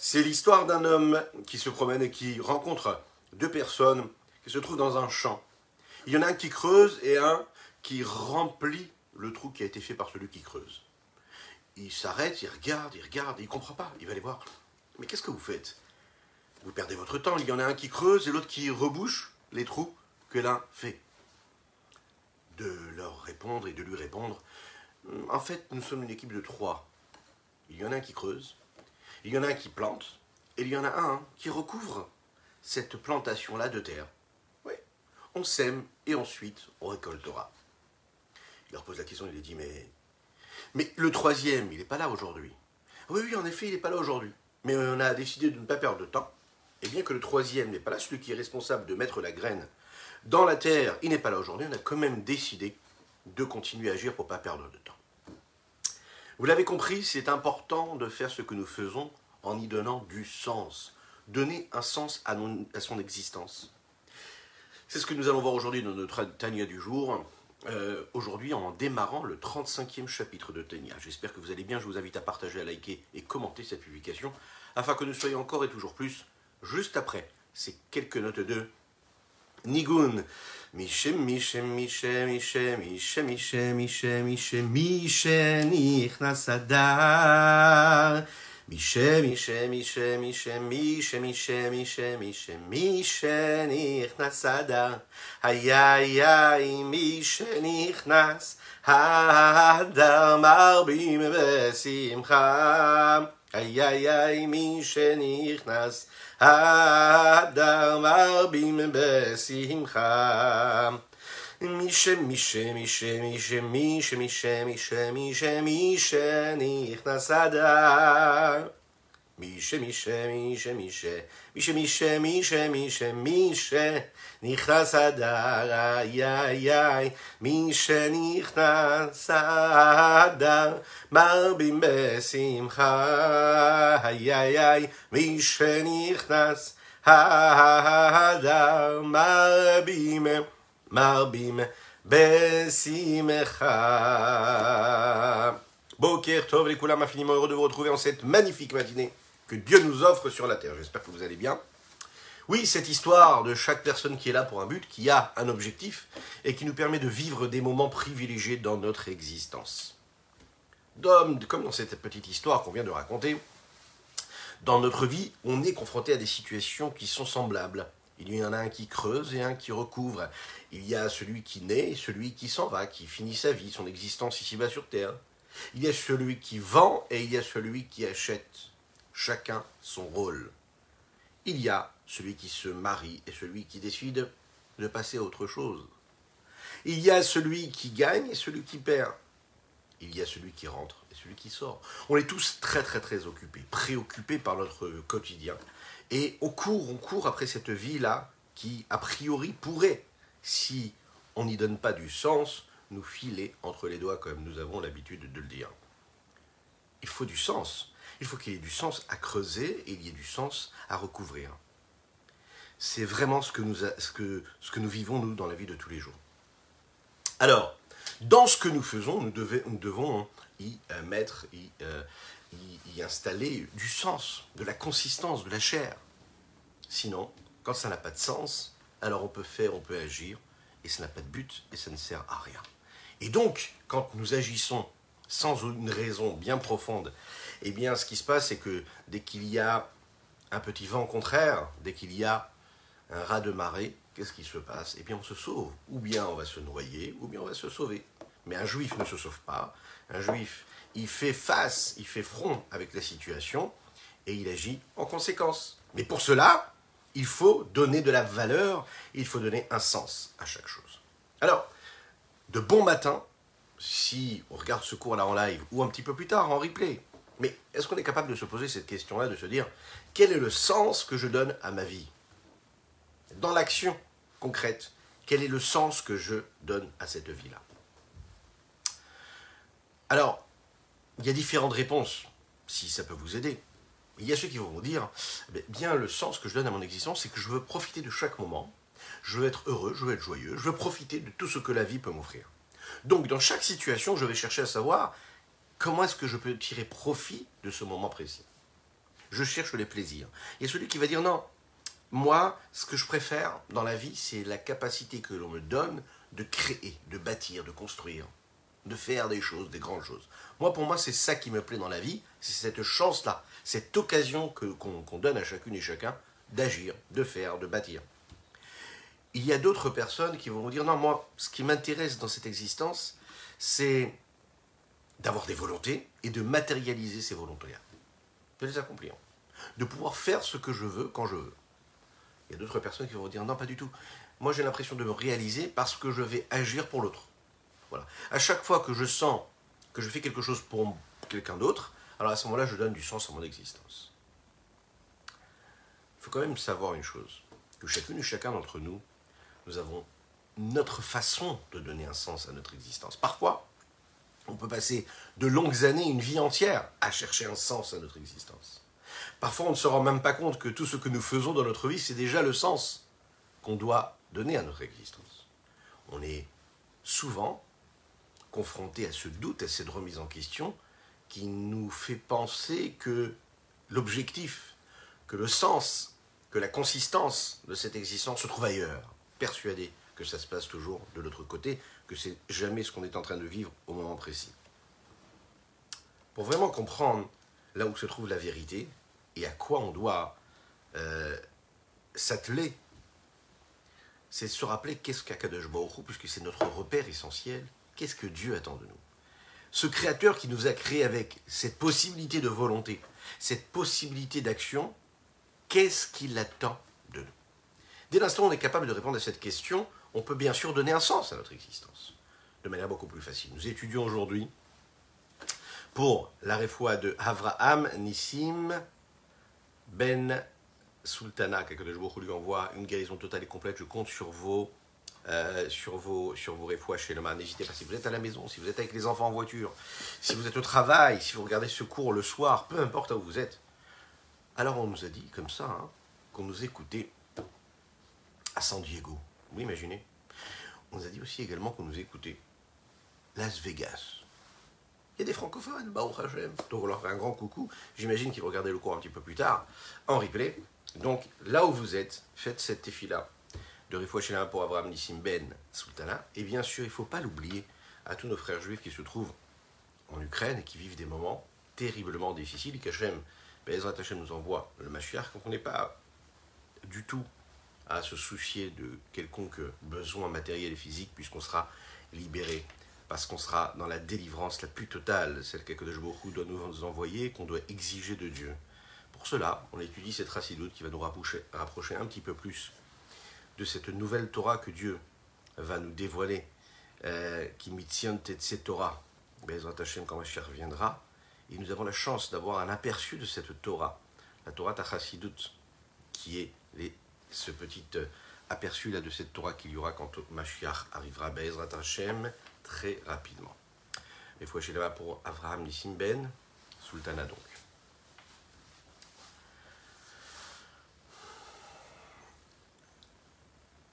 C'est l'histoire d'un homme qui se promène et qui rencontre deux personnes qui se trouvent dans un champ. Il y en a un qui creuse et un qui remplit le trou qui a été fait par celui qui creuse. Il s'arrête, il regarde, il regarde, il ne comprend pas. Il va aller voir. Mais qu'est-ce que vous faites? Vous perdez votre temps. Il y en a un qui creuse et l'autre qui rebouche les trous que l'un fait. De leur répondre et de lui répondre. En fait, nous sommes une équipe de trois. Il y en a un qui creuse, il y en a un qui plante, et il y en a un qui recouvre cette plantation-là de terre. Oui, on sème et ensuite on récoltera. Il leur pose la question, il lui dit, mais, mais le troisième, il n'est pas là aujourd'hui. Oui, oui, en effet, il n'est pas là aujourd'hui. Mais on a décidé de ne pas perdre de temps. Et bien que le troisième n'est pas là, celui qui est responsable de mettre la graine dans la terre, il n'est pas là aujourd'hui, on a quand même décidé de continuer à agir pour ne pas perdre de temps. Vous l'avez compris, c'est important de faire ce que nous faisons en y donnant du sens. Donner un sens à, son existence. C'est ce que nous allons voir aujourd'hui dans notre Tania du jour. Euh, aujourd'hui en démarrant le 35e chapitre de Tania. J'espère que vous allez bien. Je vous invite à partager, à liker et commenter cette publication afin que nous soyons encore et toujours plus juste après ces quelques notes de Nigun. میشه میشه میشه میشه میشه میشه میشه میشه میشه نیخ نصدر میشه میشه میشه میشه میشه میشه میشه میشه میشه نیخ نصدر هیایی میشه نیخ نص هدر مربیم بسیم خم هیایی میشه نیخ نصدر אדר מרבים בשמחה. מי שמי שמי שמי שמי שמי שמי שמי שנכנס אדר. מישה, מישה, מישה, מישה, מישה, מישה, מישה, מישה, מישה, נכנס אדר, איי, איי, איי, מישה נכנס אדר, מרבים בשמחה, איי, איי, איי, מישה נכנס אדר, מרבים, מרבים בשמחה. Boker Tov, les Koulam, infiniment heureux de vous retrouver en cette magnifique matinée que Dieu nous offre sur la terre. J'espère que vous allez bien. Oui, cette histoire de chaque personne qui est là pour un but, qui a un objectif et qui nous permet de vivre des moments privilégiés dans notre existence. comme dans cette petite histoire qu'on vient de raconter, dans notre vie, on est confronté à des situations qui sont semblables. Il y en a un qui creuse et un qui recouvre. Il y a celui qui naît et celui qui s'en va, qui finit sa vie, son existence ici-bas sur Terre. Il y a celui qui vend et il y a celui qui achète chacun son rôle. Il y a celui qui se marie et celui qui décide de passer à autre chose. Il y a celui qui gagne et celui qui perd. Il y a celui qui rentre et celui qui sort. On est tous très très très occupés, préoccupés par notre quotidien. Et on court, on court après cette vie-là qui, a priori, pourrait, si on n'y donne pas du sens, nous filer entre les doigts comme nous avons l'habitude de le dire. Il faut du sens. Il faut qu'il y ait du sens à creuser et il y ait du sens à recouvrir. C'est vraiment ce que, nous ce, que, ce que nous vivons, nous, dans la vie de tous les jours. Alors, dans ce que nous faisons, nous, devons y euh, mettre, euh, y, installer du sens, de la consistance, de la chair. Sinon, quand ça n'a pas de sens, alors on peut faire, on peut agir, et ça n'a pas de but, et ça ne sert à rien. Et donc, quand nous agissons sans une raison bien profonde eh bien, ce qui se passe, c'est que dès qu'il y a un petit vent contraire, dès qu'il y a un raz de marée, qu'est-ce qui se passe? Eh bien, on se sauve. Ou bien on va se noyer, ou bien on va se sauver. Mais un juif ne se sauve pas. Un juif, il fait face, il fait front avec la situation et il agit en conséquence. Mais pour cela, il faut donner de la valeur, il faut donner un sens à chaque chose. Alors, de bon matin, si on regarde ce cours-là en live ou un petit peu plus tard en replay, mais est-ce qu'on est capable de se poser cette question-là, de se dire quel est le sens que je donne à ma vie? Dans l'action concrète, quel est le sens que je donne à cette vie-là? Alors, il y a différentes réponses, si ça peut vous aider. Il y a ceux qui vont vous dire, bien le sens que je donne à mon existence, c'est que je veux profiter de chaque moment, je veux être heureux, je veux être joyeux, je veux profiter de tout ce que la vie peut m'offrir. Donc dans chaque situation, je vais chercher à savoir comment est-ce que je peux tirer profit de ce moment précis? Je cherche les plaisirs. Il y a celui qui va dire non, moi, ce que je préfère dans la vie, c'est la capacité que l'on me donne de créer, de bâtir, de construire, de faire des choses, des grandes choses. Moi, pour moi, c'est ça qui me plaît dans la vie, c'est cette chance-là, cette occasion que, qu'on, donne à chacune et chacun d'agir, de faire, de bâtir. Il y a d'autres personnes qui vont vous dire, non, moi, ce qui m'intéresse dans cette existence, c'est d'avoir des volontés et de matérialiser ces volontés-là, de les accomplir, de pouvoir faire ce que je veux quand je veux. Il y a d'autres personnes qui vont dire non, pas du tout. Moi, j'ai l'impression de me réaliser parce que je vais agir pour l'autre. Voilà. À chaque fois que je sens que je fais quelque chose pour quelqu'un d'autre, alors à ce moment-là, je donne du sens à mon existence. Il faut quand même savoir une chose, que chacune et chacun d'entre nous, nous avons notre façon de donner un sens à notre existence. Parfois, on peut passer de longues années, une vie entière, à chercher un sens à notre existence. Parfois, on ne se rend même pas compte que tout ce que nous faisons dans notre vie, c'est déjà le sens qu'on doit donner à notre existence. On est souvent confronté à ce doute, à cette remise en question, qui nous fait penser que l'objectif, que le sens, que la consistance de cette existence se trouve ailleurs, persuadé que ça se passe toujours de l'autre côté, que c'est jamais ce qu'on est en train de vivre au moment précis. Pour vraiment comprendre là où se trouve la vérité, et à quoi on doit euh, s'atteler, c'est se rappeler qu'est-ce qu'Akadosh Baruch puisque c'est notre repère essentiel. Qu'est-ce que Dieu attend de nous Ce Créateur qui nous a créés avec cette possibilité de volonté, cette possibilité d'action, qu'est-ce qu'il attend de nous? Dès l'instant où on est capable de répondre à cette question, on peut bien sûr donner un sens à notre existence, de manière beaucoup plus facile. Nous étudions aujourd'hui pour la réfoua de Avraham Nissim ben Sultana, que de jours lui envoie une guérison totale et complète. Je compte sur vos, euh, sur vos, sur chez le N'hésitez pas, si vous êtes à la maison, si vous êtes avec les enfants en voiture, si vous êtes au travail, si vous regardez ce cours le soir, peu importe où vous êtes. Alors on nous a dit comme ça hein, qu'on nous écoutait à San Diego. Vous imaginez On nous a dit aussi également qu'on nous écoutait Las Vegas. Il y a des francophones, Baruch Hashem. Donc on leur fait un grand coucou. J'imagine qu'ils regarder le cours un petit peu plus tard, en replay. Donc là où vous êtes, faites cette défi-là de Rifouachéla pour Abraham Nissim Ben Sultana. Et bien sûr, il ne faut pas l'oublier à tous nos frères juifs qui se trouvent en Ukraine et qui vivent des moments terriblement difficiles. Qu'Hachem, Bezrat Hashem nous envoie le Mashiach, donc on n'est pas du tout à se soucier de quelconque besoin matériel et physique, puisqu'on sera libéré parce qu'on sera dans la délivrance la plus totale, celle qu'Akadosh Baruch doit nous envoyer, qu'on doit exiger de Dieu. Pour cela, on étudie cette racidoute qui va nous rapprocher, un petit peu plus de cette nouvelle Torah que Dieu va nous dévoiler, euh, qui mitient cette Torah. Bezrat Hashem, quand Mashiach reviendra, et nous avons la chance d'avoir un aperçu de cette Torah, la Torah Tachasidut, qui est les, ce petit euh, aperçu là de cette Torah qu'il y aura quand Mashiach arrivera, Bezrat Hashem, très rapidement. Les fois chez là pour Avraham Nissim Ben, Sultana donc.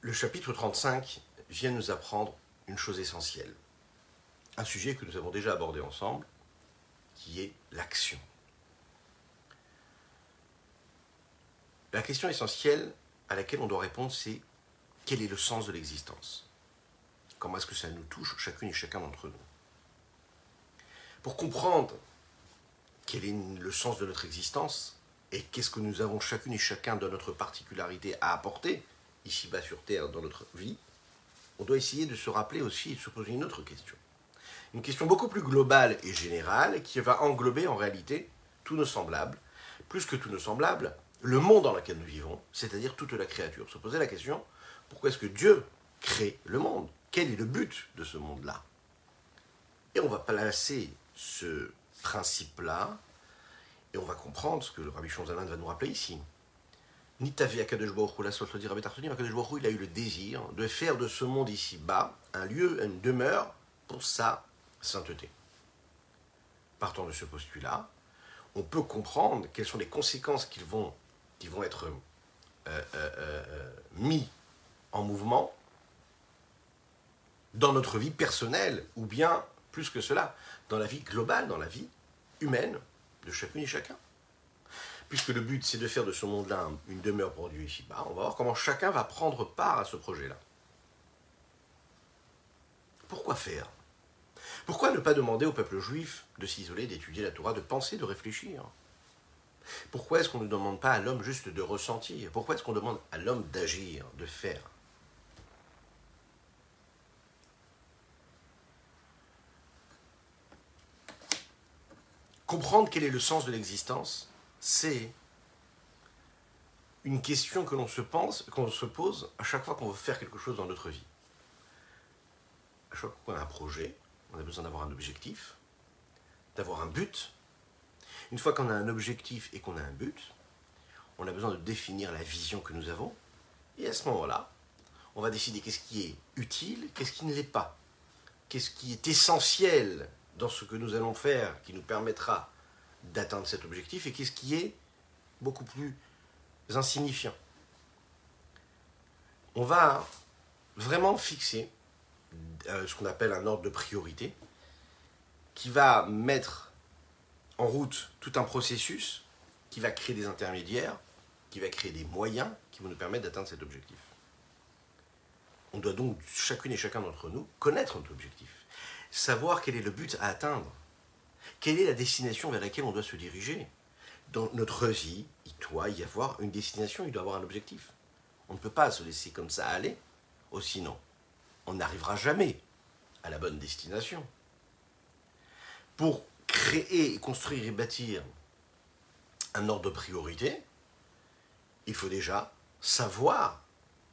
Le chapitre 35 vient nous apprendre une chose essentielle. Un sujet que nous avons déjà abordé ensemble, qui est l'action. La question essentielle à laquelle on doit répondre, c'est quel est le sens de l'existence? Comment est-ce que ça nous touche chacune et chacun d'entre nous? Pour comprendre quel est le sens de notre existence et qu'est-ce que nous avons chacune et chacun de notre particularité à apporter ici-bas sur Terre dans notre vie, on doit essayer de se rappeler aussi et de se poser une autre question. Une question beaucoup plus globale et générale qui va englober en réalité tous nos semblables, plus que tous nos semblables, le monde dans lequel nous vivons, c'est-à-dire toute la créature. Se poser la question, pourquoi est-ce que Dieu crée le monde? Quel est le but de ce monde-là? Et on va placer ce principe-là, et on va comprendre ce que le Rabbi Shonzalan va nous rappeler ici. La Rabbi il a eu le désir de faire de ce monde ici-bas un lieu, une demeure pour sa sainteté. Partant de ce postulat, on peut comprendre quelles sont les conséquences qui vont, qui vont être euh, euh, euh, mis en mouvement dans notre vie personnelle, ou bien, plus que cela, dans la vie globale, dans la vie humaine de chacune et chacun. puisque le but c'est de faire de ce monde-là une demeure pour Dieu ici-bas, on va voir comment chacun va prendre part à ce projet-là. Pourquoi faire? Pourquoi ne pas demander au peuple juif de s'isoler, d'étudier la Torah, de penser, de réfléchir? Pourquoi est-ce qu'on ne demande pas à l'homme juste de ressentir? Pourquoi est-ce qu'on demande à l'homme d'agir, de faire? Comprendre quel est le sens de l'existence, c'est une question que l'on se pose à chaque fois qu'on veut faire quelque chose dans notre vie. À chaque fois qu'on a un projet, on a besoin d'avoir un objectif, d'avoir un but. Une fois qu'on a un objectif et qu'on a un but, on a besoin de définir la vision que nous avons. Et à ce moment-là, on va décider qu'est-ce qui est utile, qu'est-ce qui ne l'est pas. Qu'est-ce qui est essentiel dans ce que nous allons faire qui nous permettra d'atteindre cet objectif et qu'est-ce qui est beaucoup plus insignifiant. On va vraiment fixer euh, ce qu'on appelle un ordre de priorité qui va mettre en route tout un processus qui va créer des intermédiaires, qui va créer des moyens qui vont nous permettre d'atteindre cet objectif. On doit donc, chacune et chacun d'entre nous, connaître notre objectif savoir quel est le but à atteindre, quelle est la destination vers laquelle on doit se diriger. Dans notre vie, il doit y avoir une destination, il doit y avoir un objectif. On ne peut pas se laisser comme ça aller, ou sinon, on n'arrivera jamais à la bonne destination. Pour créer, construire et bâtir un ordre de priorité, il faut déjà savoir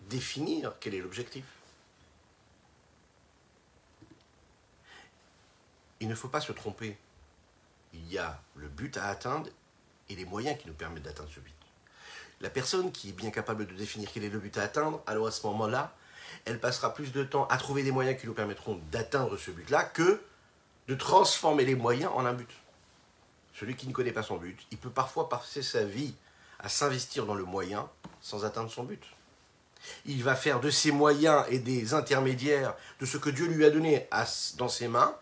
définir quel est l'objectif. il ne faut pas se tromper. Il y a le but à atteindre et les moyens qui nous permettent d'atteindre ce but. La personne qui est bien capable de définir quel est le but à atteindre, alors à ce moment-là, elle passera plus de temps à trouver des moyens qui nous permettront d'atteindre ce but-là que de transformer les moyens en un but. Celui qui ne connaît pas son but, il peut parfois passer sa vie à s'investir dans le moyen sans atteindre son but. Il va faire de ses moyens et des intermédiaires, de ce que Dieu lui a donné dans ses mains,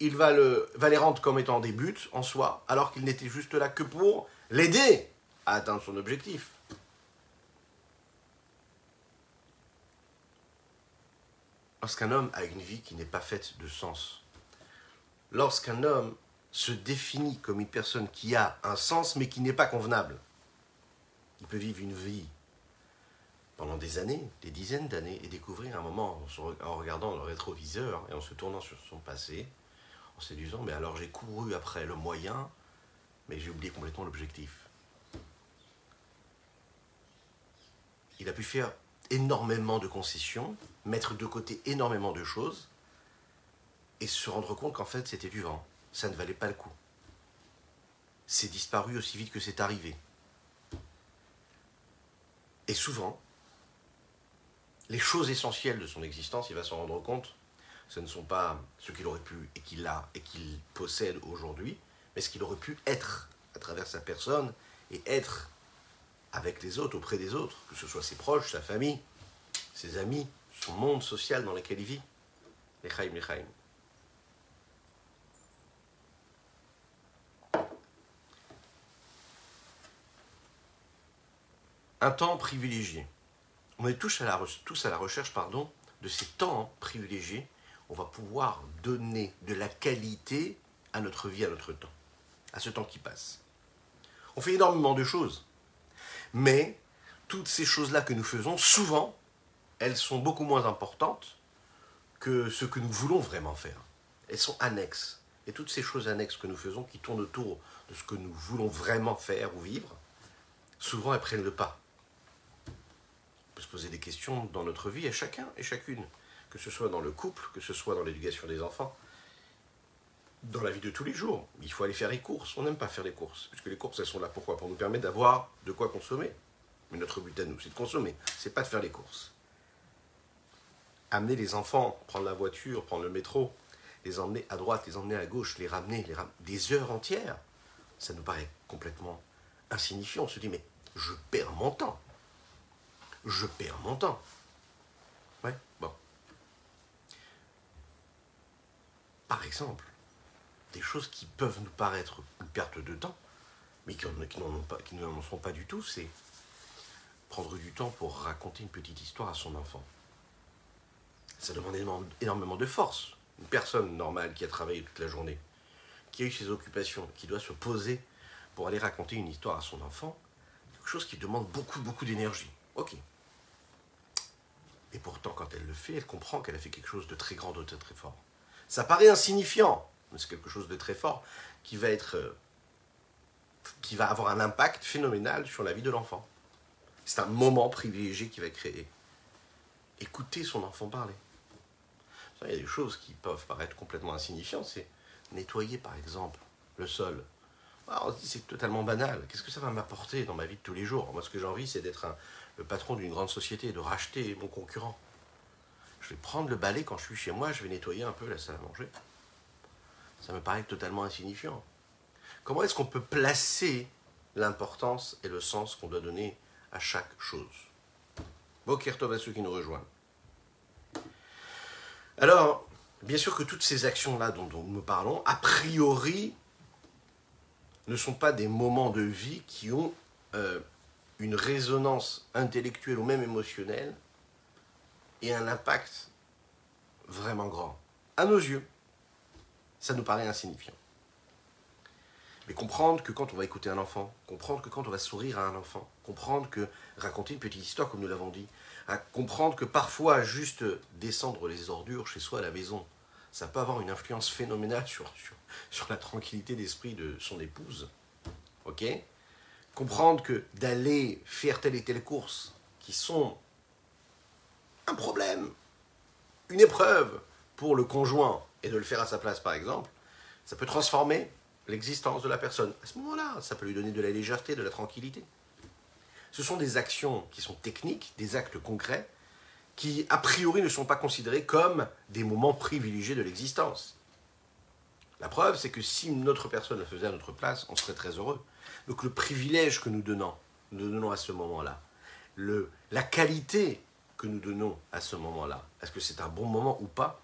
il va, va les rendre comme étant des buts en soi, alors qu'il n'était juste là que pour l'aider à atteindre son objectif. Lorsqu'un homme a une vie qui n'est pas faite de sens, lorsqu'un homme se définit comme une personne qui a un sens mais qui n'est pas convenable, il peut vivre une vie pendant des années, des dizaines d'années, et découvrir un moment en regardant le rétroviseur et en se tournant sur son passé, en se disant, mais alors j'ai couru après le moyen, mais j'ai oublié complètement l'objectif. Il a pu faire énormément de concessions, mettre de côté énormément de choses, et se rendre compte qu'en fait c'était du vent, ça ne valait pas le coup. C'est disparu aussi vite que c'est arrivé. Et souvent, les choses essentielles de son existence, il va s'en rendre compte ce ne sont pas ce qu'il aurait pu et qu'il a et qu'il possède aujourd'hui, mais ce qu'il aurait pu être à travers sa personne et être avec les autres, auprès des autres, que ce soit ses proches, sa famille, ses amis, son monde social dans lequel il vit. Lechaim, lechaim. Un temps privilégié. On est tous à la, recherche pardon, de ces temps privilégiés on va pouvoir donner de la qualité à notre vie, à notre temps, à ce temps qui passe. On fait énormément de choses, mais toutes ces choses-là que nous faisons, souvent, elles sont beaucoup moins importantes que ce que nous voulons vraiment faire. Elles sont annexes. Et toutes ces choses annexes que nous faisons, qui tournent autour de ce que nous voulons vraiment faire ou vivre, souvent elles prennent le pas. Peut se poser des questions dans notre vie à chacun et chacune que ce soit dans le couple, que ce soit dans l'éducation des enfants, dans la vie de tous les jours. Il faut aller faire les courses. On n'aime pas faire les courses, puisque les courses, elles sont là pourquoi Pour nous permettre d'avoir de quoi consommer. Mais notre but à nous, c'est de consommer, c'est pas de faire les courses. Amener les enfants, prendre la voiture, prendre le métro, les emmener à droite, les emmener à gauche, les ramener, les ramener des heures entières, ça nous paraît complètement insignifiant. On se dit, mais je perds mon temps. Je perds mon temps. Ouais, bon. par exemple, des choses qui peuvent nous paraître une perte de temps, mais qui, qui n'en sont pas du tout, c'est prendre du temps pour raconter une petite histoire à son enfant. Ça demande énormément de force. Une personne normale qui a travaillé toute la journée, qui a eu ses occupations, qui doit se poser pour aller raconter une histoire à son enfant, quelque chose qui demande beaucoup, beaucoup d'énergie. Ok. Et pourtant, quand elle le fait, elle comprend qu'elle a fait quelque chose de très grand, de très, très fort. Ça paraît insignifiant, mais c'est quelque chose de très fort qui va être, euh, qui va avoir un impact phénoménal sur la vie de l'enfant. C'est un moment privilégié qui va créer. Écouter son enfant parler. Il y a des choses qui peuvent paraître complètement insignifiantes. C'est nettoyer, par exemple, le sol. Ah, on se dit c'est totalement banal. Qu'est-ce que ça va m'apporter dans ma vie de tous les jours? Moi, ce que j'ai envie, c'est d'être le patron d'une grande société, de racheter mon concurrent. Je vais prendre le balai quand je suis chez moi, je vais nettoyer un peu la salle à manger. Ça me paraît totalement insignifiant. Comment est-ce qu'on peut placer l'importance et le sens qu'on doit donner à chaque chose? Bokertov à ceux qui nous rejoignent. Alors, bien sûr que toutes ces actions-là dont, nous parlons, a priori, ne sont pas des moments de vie qui ont euh, une résonance intellectuelle ou même émotionnelle et un impact vraiment grand. À nos yeux, ça nous paraît insignifiant. Mais comprendre que quand on va écouter un enfant, comprendre que quand on va sourire à un enfant, comprendre que raconter une petite histoire comme nous l'avons dit, comprendre que parfois juste descendre les ordures chez soi à la maison, ça peut avoir une influence phénoménale sur, sur, la tranquillité d'esprit de son épouse. Ok? Comprendre que d'aller faire telle et telle course qui sont un problème, une épreuve pour le conjoint et de le faire à sa place par exemple, ça peut transformer l'existence de la personne. À ce moment-là, ça peut lui donner de la légèreté, de la tranquillité. Ce sont des actions qui sont techniques, des actes concrets, qui a priori ne sont pas considérés comme des moments privilégiés de l'existence. La preuve, c'est que si notre personne le faisait à notre place, on serait très heureux. Donc le privilège que nous donnons, nous donnons à ce moment-là, la qualité que nous donnons à ce moment-là, est-ce que c'est un bon moment ou pas,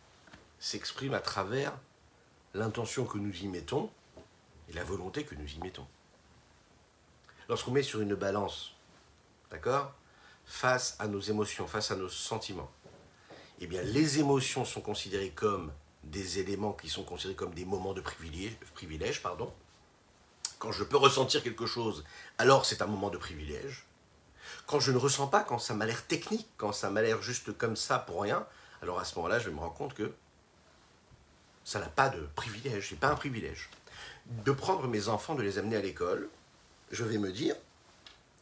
s'exprime à travers l'intention que nous y mettons et la volonté que nous y mettons. Lorsqu'on met sur une balance, d'accord, face à nos émotions, face à nos sentiments, eh bien les émotions sont considérées comme des éléments qui sont considérés comme des moments de privilège, privilège pardon. Quand je peux ressentir quelque chose, alors c'est un moment de privilège. Quand je ne ressens pas, quand ça m'a l'air technique, quand ça m'a l'air juste comme ça pour rien, alors à ce moment-là, je vais me rendre compte que ça n'a pas de privilège, c'est pas un privilège de prendre mes enfants, de les amener à l'école, je vais me dire,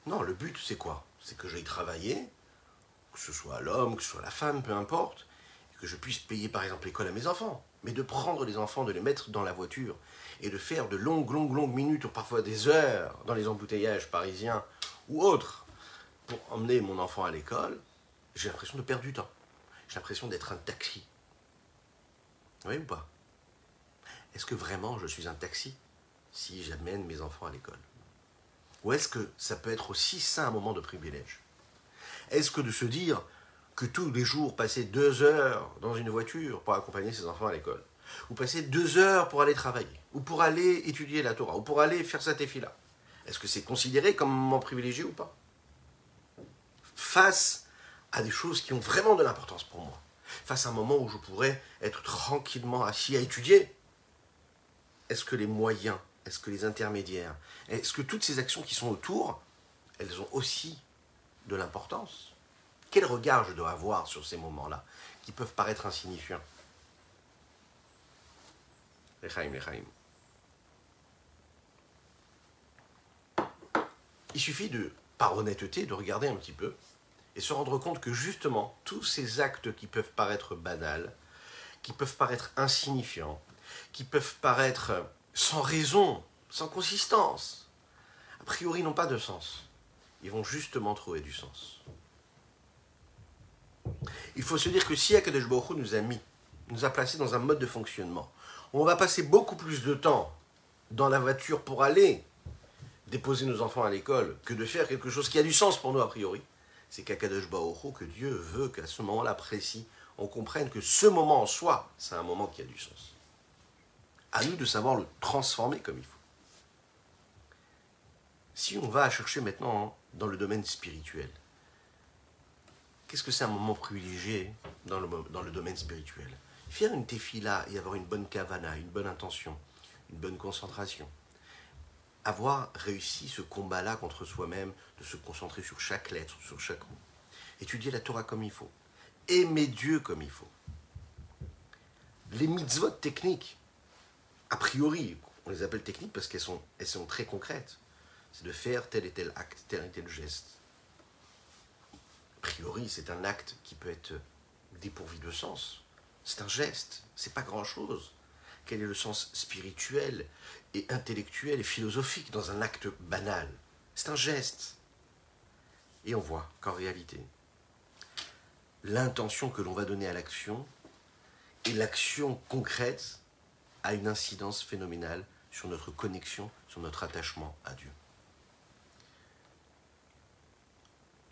non, le but c'est quoi? C'est que j'aille travailler, que ce soit l'homme, que ce soit la femme, peu importe, que je puisse payer par exemple l'école à mes enfants. Mais de prendre les enfants, de les mettre dans la voiture, et de faire de longues, longues, longues minutes, ou parfois des heures, dans les embouteillages parisiens ou autres, pour emmener mon enfant à l'école, j'ai l'impression de perdre du temps. J'ai l'impression d'être un taxi. Oui ou pas? Est-ce que vraiment je suis un taxi si j'amène mes enfants à l'école? Ou est-ce que ça peut être aussi ça un moment de privilège? Est-ce que de se dire que tous les jours passer deux heures dans une voiture pour accompagner ses enfants à l'école, ou passer deux heures pour aller travailler, ou pour aller étudier la Torah, ou pour aller faire sa là est-ce que c'est considéré comme un moment privilégié ou pas? Face à des choses qui ont vraiment de l'importance pour moi, face à un moment où je pourrais être tranquillement assis à étudier, est-ce que les moyens, est-ce que les intermédiaires, est-ce que toutes ces actions qui sont autour, elles ont aussi de l'importance? Quel regard je dois avoir sur ces moments-là, qui peuvent paraître insignifiants Il suffit de, par honnêteté, de regarder un petit peu et se rendre compte que justement, tous ces actes qui peuvent paraître banals, qui peuvent paraître insignifiants, qui peuvent paraître sans raison, sans consistance, a priori n'ont pas de sens. Ils vont justement trouver du sens. Il faut se dire que si Akadosh nous a mis, nous a placés dans un mode de fonctionnement, on va passer beaucoup plus de temps dans la voiture pour aller déposer nos enfants à l'école que de faire quelque chose qui a du sens pour nous a priori, c'est qu'Akadosh que Dieu veut qu'à ce moment-là précis, on comprenne que ce moment en soi, c'est un moment qui a du sens à nous de savoir le transformer comme il faut. Si on va chercher maintenant dans le domaine spirituel, qu'est-ce que c'est un moment privilégié dans le, domaine spirituel? Faire une tefila et avoir une bonne kavana, une bonne intention, une bonne concentration. Avoir réussi ce combat-là contre soi-même, de se concentrer sur chaque lettre, sur chaque mot. Étudier la Torah comme il faut. Aimer Dieu comme il faut. Les mitzvot techniques, a priori, on les appelle techniques parce qu'elles sont, sont très concrètes. C'est de faire tel et tel acte, tel et tel geste. Priori, c'est un acte qui peut être dépourvu de sens. C'est un geste, c'est pas grand-chose. Quel est le sens spirituel et intellectuel et philosophique dans un acte banal? C'est un geste. Et on voit qu'en réalité, l'intention que l'on va donner à l'action et l'action concrète a une incidence phénoménale sur notre connexion, sur notre attachement à Dieu.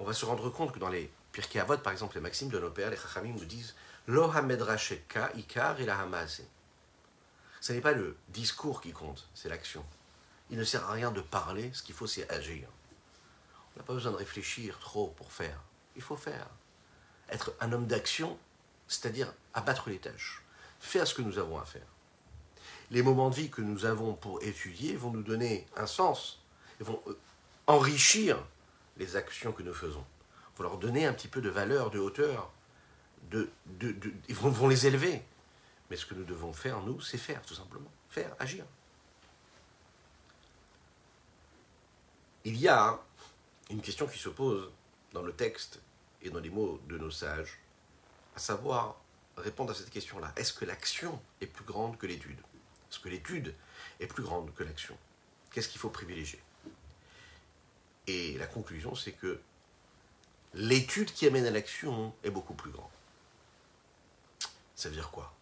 On va se rendre compte que dans les Pirkei Avot, par exemple, les maximes de nos pères, les Chachamim nous disent Lo ikar Ce n'est pas le discours qui compte, c'est l'action. Il ne sert à rien de parler, ce qu'il faut c'est agir. On n'a pas besoin de réfléchir trop pour faire. Il faut faire. Être un homme d'action, c'est-à-dire abattre les tâches, faire ce que nous avons à faire. Les moments de vie que nous avons pour étudier vont nous donner un sens, et vont euh, enrichir les actions que nous faisons. Il leur donner un petit peu de valeur, de hauteur, de, ils vont les élever. Mais ce que nous devons faire, nous, c'est faire, tout simplement. Faire, agir. Il y a une question qui se pose dans le texte et dans les mots de nos sages, à savoir répondre à cette question-là. Est-ce que l'action est plus grande que l'étude? Est-ce que l'étude est plus grande que l'action? Qu'est-ce qu'il faut privilégier? Et la conclusion, c'est que l'étude qui amène à l'action est beaucoup plus grande. Ça veut dire quoi?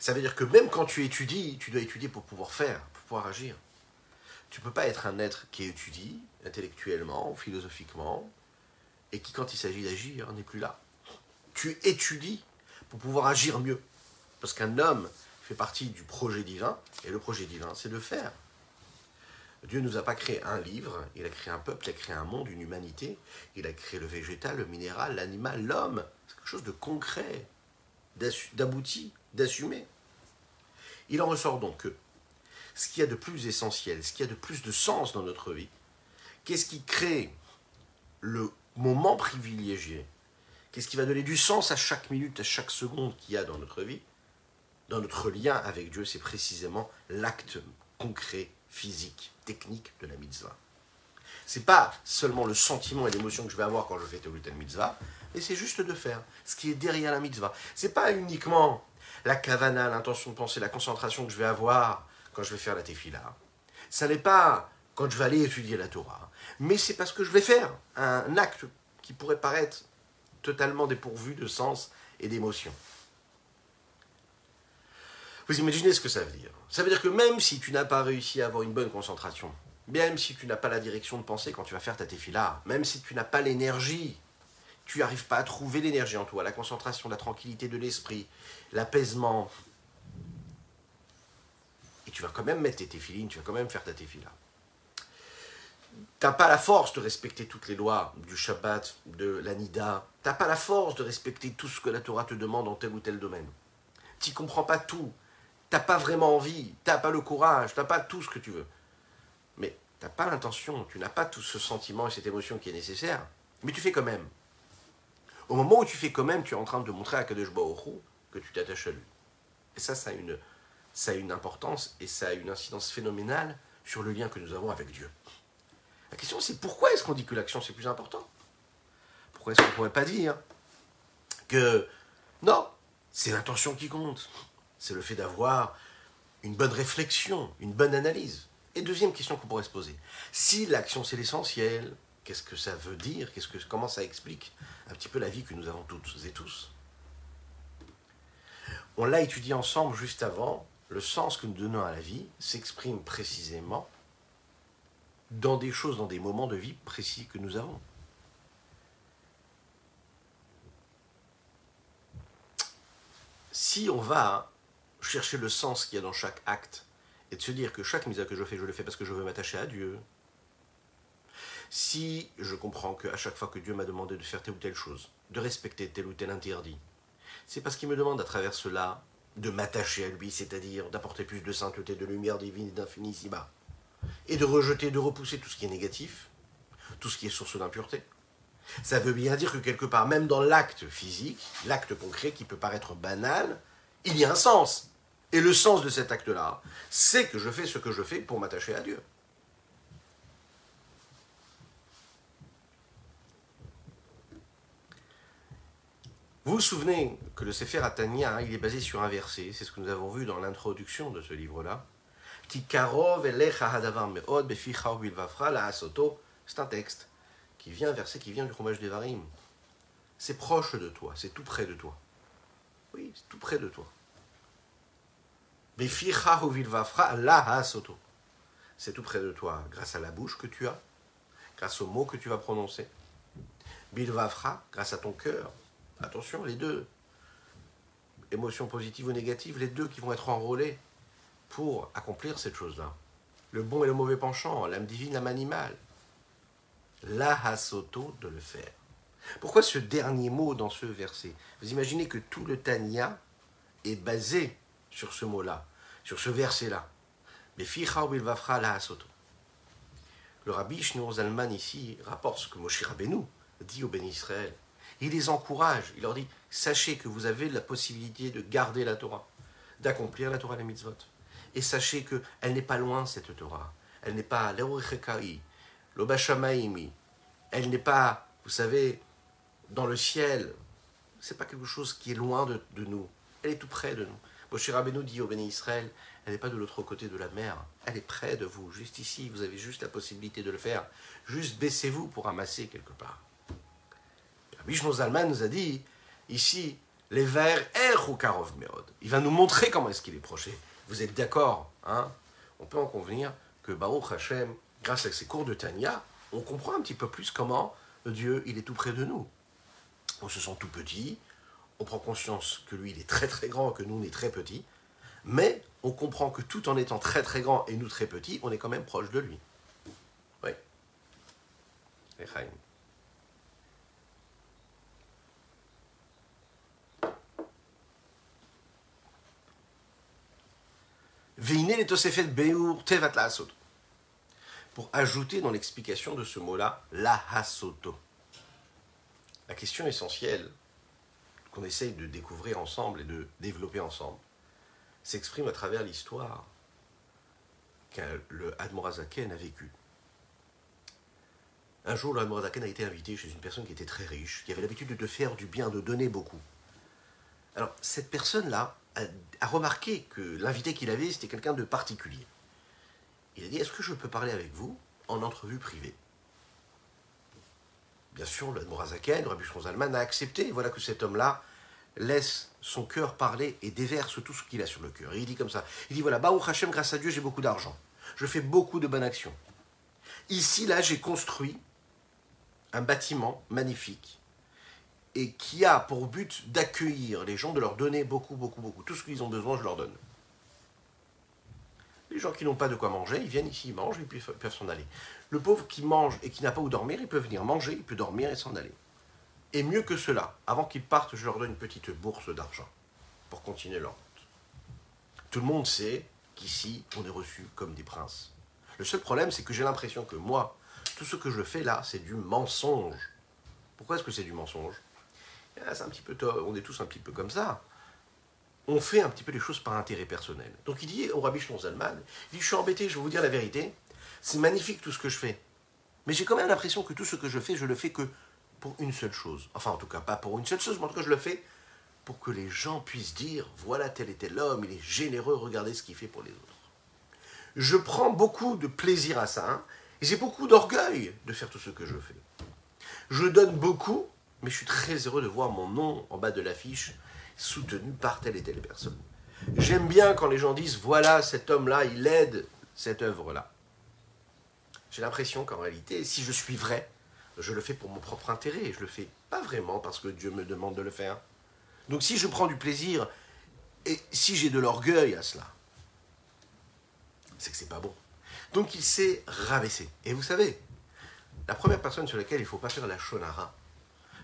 Ça veut dire que même quand tu étudies, tu dois étudier pour pouvoir faire, pour pouvoir agir. Tu ne peux pas être un être qui étudie intellectuellement, philosophiquement, et qui, quand il s'agit d'agir, n'est plus là. Tu étudies pour pouvoir agir mieux. Parce qu'un homme fait partie du projet divin, et le projet divin, c'est de faire. Dieu ne nous a pas créé un livre, il a créé un peuple, il a créé un monde, une humanité, il a créé le végétal, le minéral, l'animal, l'homme. C'est quelque chose de concret, d'abouti, d'assumé. Il en ressort donc que ce qu'il y a de plus essentiel, ce qu'il y a de plus de sens dans notre vie, qu'est-ce qui crée le moment privilégié, qu'est-ce qui va donner du sens à chaque minute, à chaque seconde qu'il y a dans notre vie, dans notre lien avec Dieu, c'est précisément l'acte concret, physique, technique de la mitzvah. C'est pas seulement le sentiment et l'émotion que je vais avoir quand je fais telle mitzvah, mais c'est juste de faire ce qui est derrière la mitzvah. C'est pas uniquement la kavana, l'intention de penser, la concentration que je vais avoir quand je vais faire la tefila. Ça n'est pas quand je vais aller étudier la Torah, mais c'est parce que je vais faire un acte qui pourrait paraître totalement dépourvu de sens et d'émotion. Vous imaginez ce que ça veut dire Ça veut dire que même si tu n'as pas réussi à avoir une bonne concentration, même si tu n'as pas la direction de pensée quand tu vas faire ta tefila, même si tu n'as pas l'énergie, tu n'arrives pas à trouver l'énergie en toi, la concentration, la tranquillité de l'esprit, l'apaisement, et tu vas quand même mettre tes téfilines, tu vas quand même faire ta tefila. Tu n'as pas la force de respecter toutes les lois du Shabbat, de l'Anida. Tu n'as pas la force de respecter tout ce que la Torah te demande dans tel ou tel domaine. Tu comprends pas tout. Tu n'as pas vraiment envie. Tu n'as pas le courage. Tu n'as pas tout ce que tu veux tu n'as pas l'intention, tu n'as pas tout ce sentiment et cette émotion qui est nécessaire, mais tu fais quand même. Au moment où tu fais quand même, tu es en train de montrer à Kadesh Baruch que tu t'attaches à lui. Et ça, ça une, ça a une importance et ça a une incidence phénoménale sur le lien que nous avons avec Dieu. La question c'est pourquoi est-ce qu'on dit que l'action c'est plus important? Pourquoi est-ce qu'on ne pourrait pas dire que non, c'est l'intention qui compte? C'est le fait d'avoir une bonne réflexion, une bonne analyse. Et deuxième question qu'on pourrait se poser, si l'action c'est l'essentiel, qu'est-ce que ça veut dire? Qu'est-ce que, Comment ça explique un petit peu la vie que nous avons toutes et tous? On l'a étudié ensemble juste avant, le sens que nous donnons à la vie s'exprime précisément dans des choses, dans des moments de vie précis que nous avons. Si on va chercher le sens qu'il y a dans chaque acte, et de se dire que chaque mise que je fais, je le fais parce que je veux m'attacher à Dieu, Si je comprends qu'à chaque fois que Dieu m'a demandé de faire telle ou telle chose, de respecter tel ou tel interdit, c'est parce qu'il me demande à travers cela de m'attacher à lui, c'est-à-dire d'apporter plus de sainteté, de lumière divine et d'infini ici-bas, et de rejeter, de repousser tout ce qui est négatif, tout ce qui est source d'impureté. Ça veut bien dire que quelque part, même dans l'acte physique, l'acte concret qui peut paraître banal, il y a un sens. Et le sens de cet acte-là, c'est que je fais ce que je fais pour m'attacher à Dieu. Vous vous souvenez que le Sefer Atania, il est basé sur un verset, c'est ce que nous avons vu dans l'introduction de ce livre-là. C'est un texte qui vient, un verset qui vient du fromage des Varim. C'est proche de toi, c'est tout près de toi. Oui, c'est tout près de toi. C'est tout près de toi, grâce à la bouche que tu as, grâce aux mots que tu vas prononcer. Bilvafra, grâce à ton cœur, Attention, les deux, émotions positives ou négatives, les deux qui vont être enrôlés pour accomplir cette chose-là. Le bon et le mauvais penchant, l'âme divine, l'âme animale. La hasoto de le faire. Pourquoi ce dernier mot dans ce verset? Vous imaginez que tout le Tanya est basé sur ce mot-là, sur ce verset-là. Le rabbi Shneur Zalman ici rapporte ce que Moshe Rabbeinu dit au Ben Israël. Il les encourage, il leur dit Sachez que vous avez la possibilité de garder la Torah, d'accomplir la Torah et les mitzvot. Et sachez qu'elle n'est pas loin, cette Torah. Elle n'est pas l'Eurichekai, l'Obashamaimi. Elle n'est pas, vous savez, dans le ciel. C'est pas quelque chose qui est loin de, nous. Elle est tout près de nous. Moshe Rabbeinu dit au Béni Israël elle n'est pas de l'autre côté de la mer, elle est près de vous, juste ici, vous avez juste la possibilité de le faire. Juste baissez-vous pour ramasser quelque part. Vishnu Zalman nous a dit ici les vers Er Karov Merod. Il va nous montrer comment est-ce qu'il est proche. Vous êtes d'accord hein? On peut en convenir que Baruch Hashem, grâce à ses cours de Tanya, on comprend un petit peu plus comment Dieu il est tout près de nous. On se sent tout petit, on prend conscience que lui il est très très grand, que nous on est très petits, mais on comprend que tout en étant très très grand et nous très petits, on est quand même proche de lui. Oui. Pour ajouter dans l'explication de ce mot-là, la hasoto. La question essentielle qu'on essaye de découvrir ensemble et de développer ensemble s'exprime à travers l'histoire que le Admorazaken a vécu. Un jour, le Admorazaken a été invité chez une personne qui était très riche, qui avait l'habitude de faire du bien, de donner beaucoup. Alors, cette personne-là a, remarqué que l'invité qu'il avait, c'était quelqu'un de particulier. Il a dit Est-ce que je peux parler avec vous en entrevue privée? Bien sûr, le Morazaken, le Rabbi Zalman, a accepté. Voilà que cet homme-là laisse son cœur parler et déverse tout ce qu'il a sur le cœur. Et il dit comme ça Il dit Voilà, Baruch Hashem, grâce à Dieu, j'ai beaucoup d'argent. Je fais beaucoup de bonnes actions. Ici, là, j'ai construit un bâtiment magnifique et qui a pour but d'accueillir les gens, de leur donner beaucoup, beaucoup, beaucoup. Tout ce qu'ils ont besoin, je leur donne. Les gens qui n'ont pas de quoi manger, ils viennent ici, ils mangent, et puis peuvent s'en aller. Le pauvre qui mange et qui n'a pas où dormir, il peut venir manger, il peut dormir et s'en aller. Et mieux que cela, avant qu'ils partent, je leur donne une petite bourse d'argent pour continuer leur route. Tout le monde sait qu'ici, on est reçu comme des princes. Le seul problème, c'est que j'ai l'impression que moi, tout ce que je fais là, c'est du mensonge. Pourquoi est-ce que c'est du mensonge? Ah, c'est un petit peu, on est tous un petit peu comme ça. On fait un petit peu les choses par intérêt personnel. Donc il dit au Rabbi Zalman, il dit, je suis embêté, je vais vous dire la vérité, c'est magnifique tout ce que je fais. Mais j'ai quand même l'impression que tout ce que je fais, je le fais que pour une seule chose. Enfin, en tout cas, pas pour une seule chose, mais en tout cas, je le fais pour que les gens puissent dire, voilà tel était l'homme, il est généreux, regardez ce qu'il fait pour les autres. Je prends beaucoup de plaisir à ça, hein, et j'ai beaucoup d'orgueil de faire tout ce que je fais. Je donne beaucoup, mais je suis très heureux de voir mon nom en bas de l'affiche soutenu par telle et telle personne. J'aime bien quand les gens disent voilà, cet homme-là, il aide cette œuvre-là. J'ai l'impression qu'en réalité, si je suis vrai, je le fais pour mon propre intérêt. Je le fais pas vraiment parce que Dieu me demande de le faire. Donc si je prends du plaisir et si j'ai de l'orgueil à cela, c'est que c'est pas bon. Donc il s'est rabaissé. Et vous savez, la première personne sur laquelle il faut pas faire la shonara,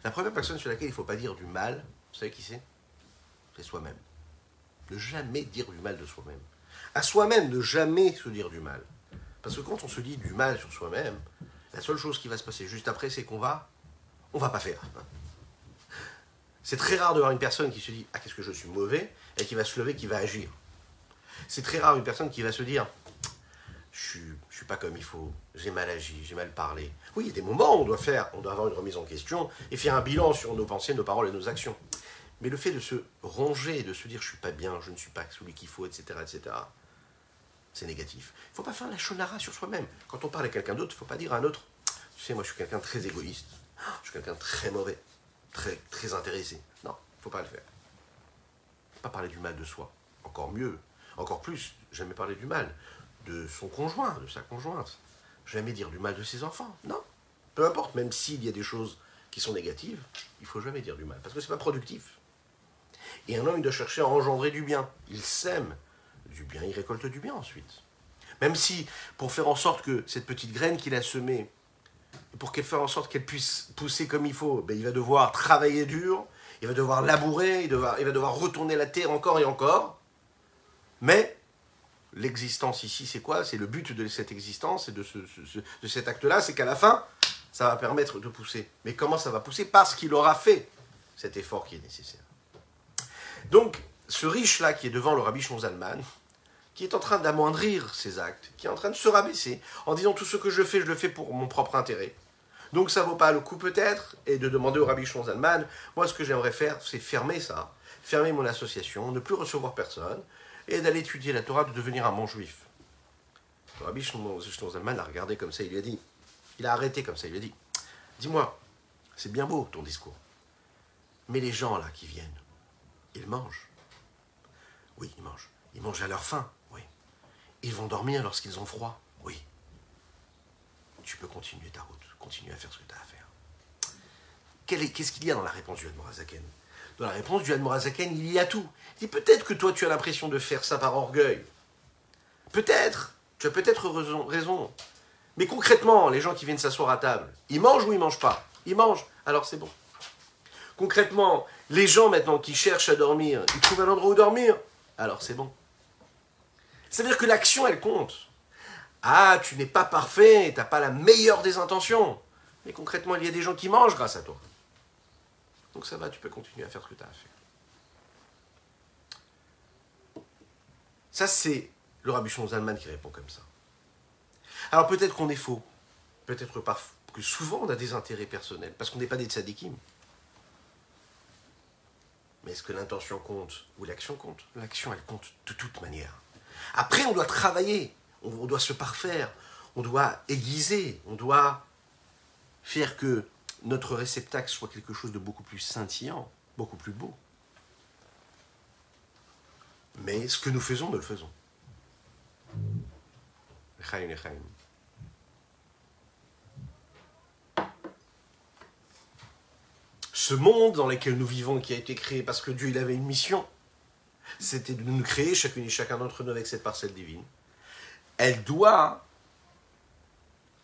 la première personne sur laquelle il faut pas dire du mal, vous savez qui c'est? C'est soi-même. Ne jamais dire du mal de soi-même. À soi-même, ne jamais se dire du mal. Parce que quand on se dit du mal sur soi-même, la seule chose qui va se passer juste après, c'est qu'on va, on va pas faire. C'est très rare de voir une personne qui se dit ah qu'est-ce que je suis mauvais et qui va se lever, qui va agir. C'est très rare une personne qui va se dire je ne suis pas comme il faut, j'ai mal agi, j'ai mal parlé. Oui, il y a des moments où on doit faire, on doit avoir une remise en question et faire un bilan sur nos pensées, nos paroles et nos actions. Mais le fait de se ronger, de se dire je suis pas bien, je ne suis pas celui qu'il faut, etc., etc., c'est négatif. Il ne faut pas faire la shonara sur soi-même. Quand on parle à quelqu'un d'autre, il ne faut pas dire à un autre tu sais, moi je suis quelqu'un très égoïste, je suis quelqu'un très mauvais, très, très intéressé. Non, il ne faut pas le faire. Pas parler du mal de soi. Encore mieux, encore plus, jamais parler du mal de son conjoint, de sa conjointe. Jamais dire du mal de ses enfants. Non. Peu importe, même s'il y a des choses qui sont négatives, il faut jamais dire du mal, parce que c'est pas productif. Et un homme, il doit chercher à engendrer du bien. Il sème du bien, il récolte du bien ensuite. Même si, pour faire en sorte que cette petite graine qu'il a semée, pour qu'elle fasse en sorte qu'elle puisse pousser comme il faut, ben, il va devoir travailler dur, il va devoir labourer, il, il va devoir retourner la terre encore et encore. Mais l'existence ici, c'est quoi? C'est le but de cette existence et de, de cet acte-là, c'est qu'à la fin, ça va permettre de pousser. Mais comment ça va pousser? Parce qu'il aura fait cet effort qui est nécessaire. Donc, ce riche-là qui est devant le rabbi Zalman, qui est en train d'amoindrir ses actes, qui est en train de se rabaisser, en disant tout ce que je fais, je le fais pour mon propre intérêt. Donc ça vaut pas le coup peut-être, et de demander au rabbi Zalman, moi ce que j'aimerais faire, c'est fermer ça, fermer mon association, ne plus recevoir personne, et d'aller étudier la Torah, de devenir un bon juif. Le rabbi Zalman a regardé comme ça, il lui a dit, il a arrêté comme ça, il lui a dit, dis-moi, c'est bien beau ton discours, mais les gens là qui viennent, ils mangent. Oui, ils mangent. Ils mangent à leur faim. Oui. Ils vont dormir lorsqu'ils ont froid. Oui. Tu peux continuer ta route. Continue à faire ce que tu as à faire. Qu'est-ce qu'il y a dans la réponse du Admorazaken Dans la réponse du Admorazaken, il y a tout. Et peut-être que toi, tu as l'impression de faire ça par orgueil. Peut-être. Tu as peut-être raison. Mais concrètement, les gens qui viennent s'asseoir à table, ils mangent ou ils mangent pas? Ils mangent. Alors c'est bon. Concrètement, les gens maintenant qui cherchent à dormir, ils trouvent un endroit où dormir. Alors c'est bon. C'est-à-dire que l'action, elle compte. Ah, tu n'es pas parfait, tu n'as pas la meilleure des intentions. Mais concrètement, il y a des gens qui mangent grâce à toi. Donc ça va, tu peux continuer à faire ce que tu as à faire. Ça, c'est le rabuchon Zalman qui répond comme ça. Alors peut-être qu'on est faux. Peut-être que souvent on a des intérêts personnels, parce qu'on n'est pas des tzadikim. Mais est-ce que l'intention compte ou l'action compte? L'action, elle compte de toute manière. Après, on doit travailler, on doit se parfaire, on doit aiguiser, on doit faire que notre réceptacle soit quelque chose de beaucoup plus scintillant, beaucoup plus beau. Mais ce que nous faisons, nous le faisons. Ce monde dans lequel nous vivons, qui a été créé parce que Dieu il avait une mission, c'était de nous créer, chacune et chacun d'entre nous, avec cette parcelle divine. Elle doit,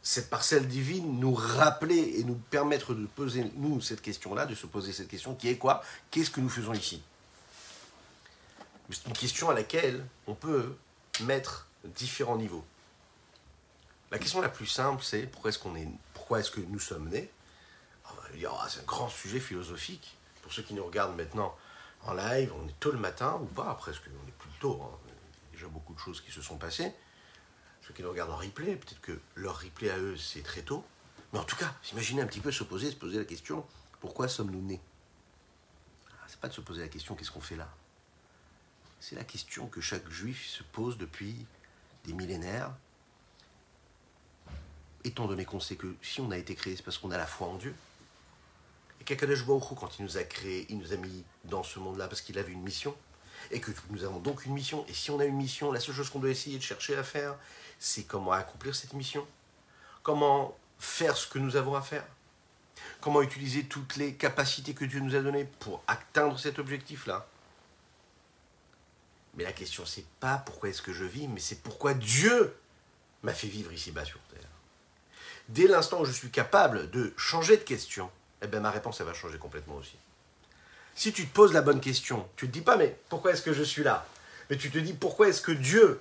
cette parcelle divine, nous rappeler et nous permettre de poser, nous, cette question-là, de se poser cette question qui est quoi? Qu'est-ce que nous faisons ici? C'est une question à laquelle on peut mettre différents niveaux. La question la plus simple, c'est pourquoi est-ce qu'on est, pourquoi est-ce que nous sommes nés? Ah, c'est un grand sujet philosophique. Pour ceux qui nous regardent maintenant en live, on est tôt le matin ou pas, presque, on est plus tôt. Hein. Il y a déjà beaucoup de choses qui se sont passées. Ceux qui nous regardent en replay, peut-être que leur replay à eux, c'est très tôt. Mais en tout cas, s'imaginer un petit peu se poser, se poser la question pourquoi sommes-nous nés? Ah, C'est pas de se poser la question qu'est-ce qu'on fait là? C'est la question que chaque juif se pose depuis des millénaires. Étant donné qu'on sait que si on a été créé, c'est parce qu'on a la foi en Dieu. Et qu'Akadosh Baruch quand il nous a créés, il nous a mis dans ce monde-là parce qu'il avait une mission. Et que nous avons donc une mission. Et si on a une mission, la seule chose qu'on doit essayer de chercher à faire, c'est comment accomplir cette mission. Comment faire ce que nous avons à faire. Comment utiliser toutes les capacités que Dieu nous a données pour atteindre cet objectif-là. Mais la question, c'est pas pourquoi est-ce que je vis, mais c'est pourquoi Dieu m'a fait vivre ici-bas sur terre. dès l'instant où je suis capable de changer de question, eh bien ma réponse, va changer complètement aussi. Si tu te poses la bonne question, tu ne te dis pas, mais pourquoi est-ce que je suis là? Mais tu te dis, pourquoi est-ce que Dieu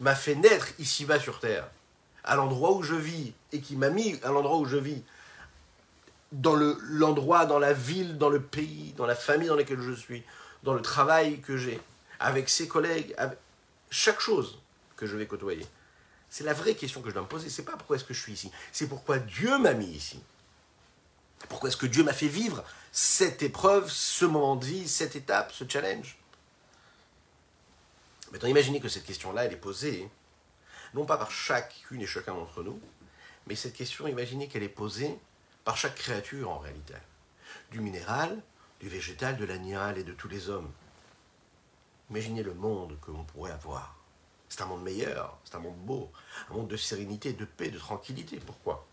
m'a fait naître ici-bas sur Terre, à l'endroit où je vis, et qui m'a mis à l'endroit où je vis, dans l'endroit, dans la ville, dans le pays, dans la famille dans laquelle je suis, dans le travail que j'ai, avec ses collègues, avec chaque chose que je vais côtoyer. C'est la vraie question que je dois me poser. C'est pas pourquoi est-ce que je suis ici. C'est pourquoi Dieu m'a mis ici. Pourquoi est-ce que Dieu m'a fait vivre cette épreuve, ce moment de vie, cette étape, ce challenge? Maintenant, imaginez que cette question-là, elle est posée, non pas par chacune et chacun d'entre nous, mais cette question, imaginez qu'elle est posée par chaque créature en réalité. Du minéral, du végétal, de l'animal et de tous les hommes. Imaginez le monde que l'on pourrait avoir. C'est un monde meilleur, c'est un monde beau, un monde de sérénité, de paix, de tranquillité. Pourquoi?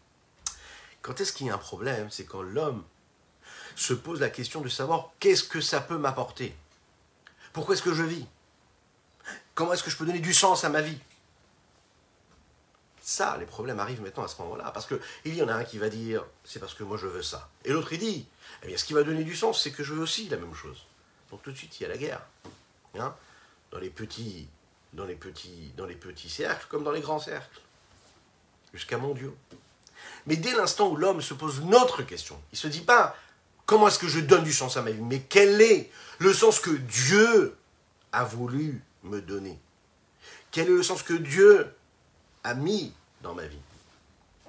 Quand est-ce qu'il y a un problème C'est quand l'homme se pose la question de savoir qu'est-ce que ça peut m'apporter Pourquoi est-ce que je vis? Comment est-ce que je peux donner du sens à ma vie? Ça, les problèmes arrivent maintenant à ce moment-là. Parce qu'il y en a un qui va dire, c'est parce que moi je veux ça. Et l'autre, il dit, eh bien, ce qui va donner du sens, c'est que je veux aussi la même chose. Donc tout de suite, il y a la guerre. Hein dans, les petits, dans, les petits, dans les petits cercles comme dans les grands cercles. Jusqu'à mon Dieu. Mais dès l'instant où l'homme se pose notre question, il ne se dit pas comment est-ce que je donne du sens à ma vie, mais quel est le sens que Dieu a voulu me donner? Quel est le sens que Dieu a mis dans ma vie?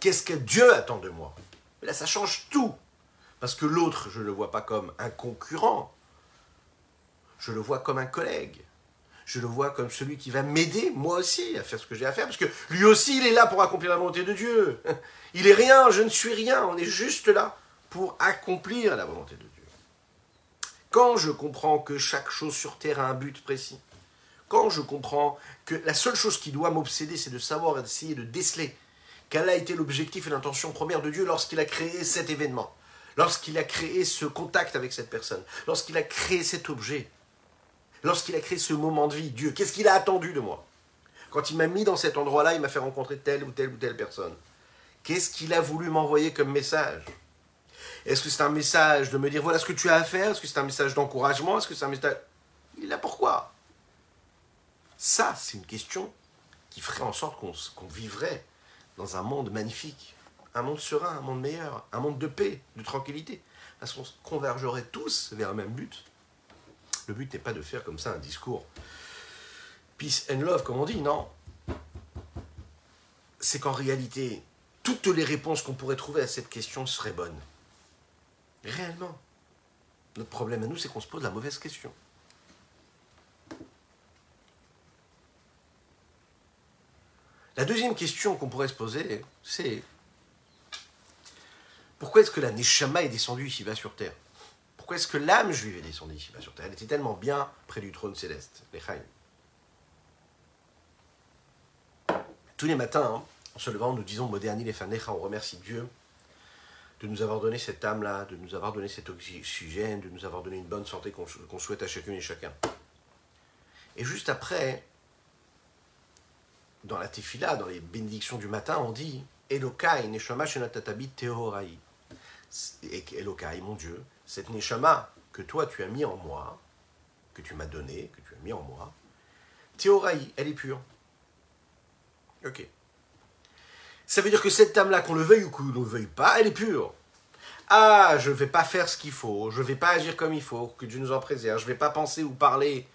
Qu'est-ce que Dieu attend de moi? Là, ça change tout. Parce que l'autre, je ne le vois pas comme un concurrent. Je le vois comme un collègue. Je le vois comme celui qui va m'aider, moi aussi, à faire ce que j'ai à faire. Parce que lui aussi, il est là pour accomplir la volonté de Dieu. Il est rien, je ne suis rien. On est juste là pour accomplir la volonté de Dieu. Quand je comprends que chaque chose sur terre a un but précis, quand je comprends que la seule chose qui doit m'obséder, c'est de savoir et d'essayer de déceler quel a été l'objectif et l'intention première de Dieu lorsqu'il a créé cet événement, lorsqu'il a créé ce contact avec cette personne, lorsqu'il a créé cet objet, lorsqu'il a créé ce moment de vie, Dieu, qu'est-ce qu'il a attendu de moi? Quand il m'a mis dans cet endroit-là, il m'a fait rencontrer telle ou telle ou telle personne. Qu'est-ce qu'il a voulu m'envoyer comme message? Est-ce que c'est un message de me dire voilà ce que tu as à faire? Est-ce que c'est un message d'encouragement? Est-ce que c'est un message... Il a pourquoi? Ça, c'est une question qui ferait en sorte qu'on vivrait dans un monde magnifique, un monde serein, un monde meilleur, un monde de paix, de tranquillité, parce qu'on convergerait tous vers un même but. Le but n'est pas de faire comme ça un discours peace and love, comme on dit, non. C'est qu'en réalité, toutes les réponses qu'on pourrait trouver à cette question seraient bonnes. Réellement. Notre problème à nous, c'est qu'on se pose la mauvaise question. La deuxième question qu'on pourrait se poser, c'est pourquoi est-ce que la Neshama est descendue ici-bas sur terre? Est-ce que l'âme juive est descendue ici-bas sur terre? Elle était tellement bien près du trône céleste, les Tous les matins, hein, en se levant, nous disons Moderni les on remercie Dieu de nous avoir donné cette âme-là, de nous avoir donné cet oxygène, de nous avoir donné une bonne santé qu'on souhaite à chacune et chacun. Et juste après, dans la tefila, dans les bénédictions du matin, on dit Elokai, Neshama Shenatatabi Tehorai. Elokai, mon Dieu, cette Neshama que toi tu as mis en moi, que tu m'as donné, que tu as mis en moi, Tehorai, elle est pure. Ok. Ça veut dire que cette âme-là, qu'on le veuille ou qu'on ne le veuille pas, elle est pure. Ah, je ne vais pas faire ce qu'il faut, je ne vais pas agir comme il faut, que Dieu nous en préserve, je ne vais pas penser ou parler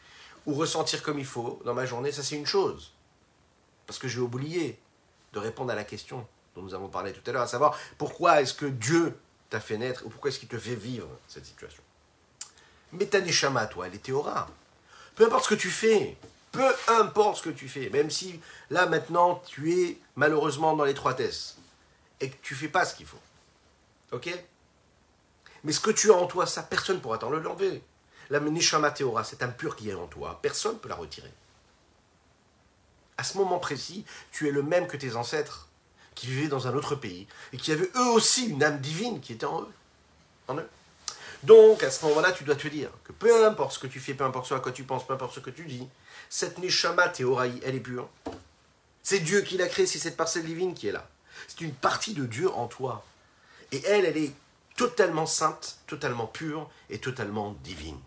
ou ressentir comme il faut dans ma journée, ça c'est une chose. Parce que j'ai oublié de répondre à la question dont nous avons parlé tout à l'heure, à savoir pourquoi est-ce que Dieu t'a fait naître ou pourquoi est-ce qu'il te fait vivre cette situation? Mais ta neshama, toi, elle est théora. Peu importe ce que tu fais, peu importe ce que tu fais, même si là maintenant tu es malheureusement dans l'étroitesse et que tu fais pas ce qu'il faut. Ok? Mais ce que tu as en toi, ça, personne ne pourra t'en l'enlever. La neshama théora, c'est un pur qui est en toi, personne ne peut la retirer à ce moment précis, tu es le même que tes ancêtres qui vivaient dans un autre pays et qui avaient eux aussi une âme divine qui était en eux. En eux. Donc, à ce moment-là, tu dois te dire que peu importe ce que tu fais, peu importe ce à quoi tu penses, peu importe ce que tu dis, cette Neshama Théoraï, elle est pure. C'est Dieu qui l'a créée, c'est cette parcelle divine qui est là. C'est une partie de Dieu en toi. Et elle, elle est totalement sainte, totalement pure et totalement divine.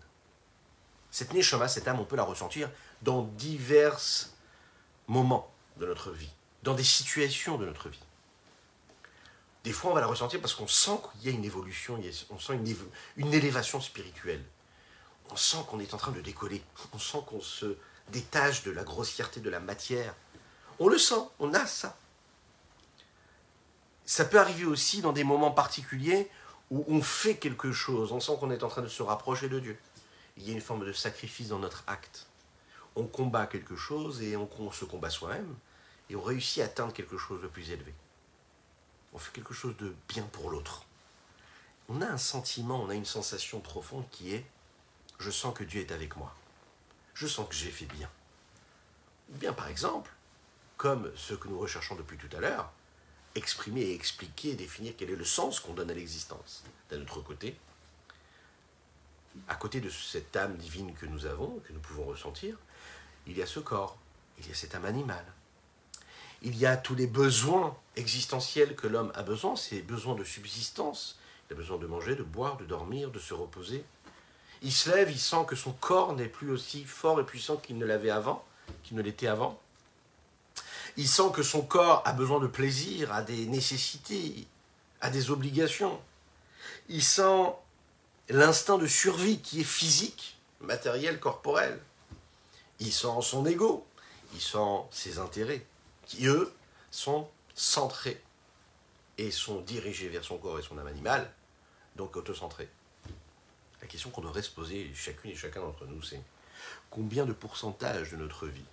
Cette neshama, cette âme, on peut la ressentir dans divers moments de notre vie, dans des situations de notre vie. Des fois, on va la ressentir parce qu'on sent qu'il y a une évolution, on sent une, élévation spirituelle. On sent qu'on est en train de décoller. On sent qu'on se détache de la grossièreté de la matière. On le sent, on a ça. Ça peut arriver aussi dans des moments particuliers où on fait quelque chose, on sent qu'on est en train de se rapprocher de Dieu. Il y a une forme de sacrifice dans notre acte. On combat quelque chose et on, se combat soi-même et on réussit à atteindre quelque chose de plus élevé. On fait quelque chose de bien pour l'autre. On a un sentiment, on a une sensation profonde qui est je sens que Dieu est avec moi. Je sens que j'ai fait bien. Ou bien par exemple, comme ce que nous recherchons depuis tout à l'heure, exprimer et expliquer, définir quel est le sens qu'on donne à l'existence. D'un autre côté, à côté de cette âme divine que nous avons, que nous pouvons ressentir, il y a ce corps, il y a cette âme animale. Il y a tous les besoins existentiels que l'homme a besoin, ces besoins de subsistance. Il a besoin de manger, de boire, de dormir, de se reposer. Il se lève, il sent que son corps n'est plus aussi fort et puissant qu'il ne l'avait avant, qu'il ne l'était avant. Il sent que son corps a besoin de plaisir, a des nécessités, a des obligations. Il sent l'instinct de survie qui est physique, matériel, corporel. Il sent son ego, il sent ses intérêts, qui eux sont centrés et sont dirigés vers son corps et son âme animale, donc autocentrés. La question qu'on devrait se poser chacune et chacun d'entre nous, c'est combien de pourcentage de notre vie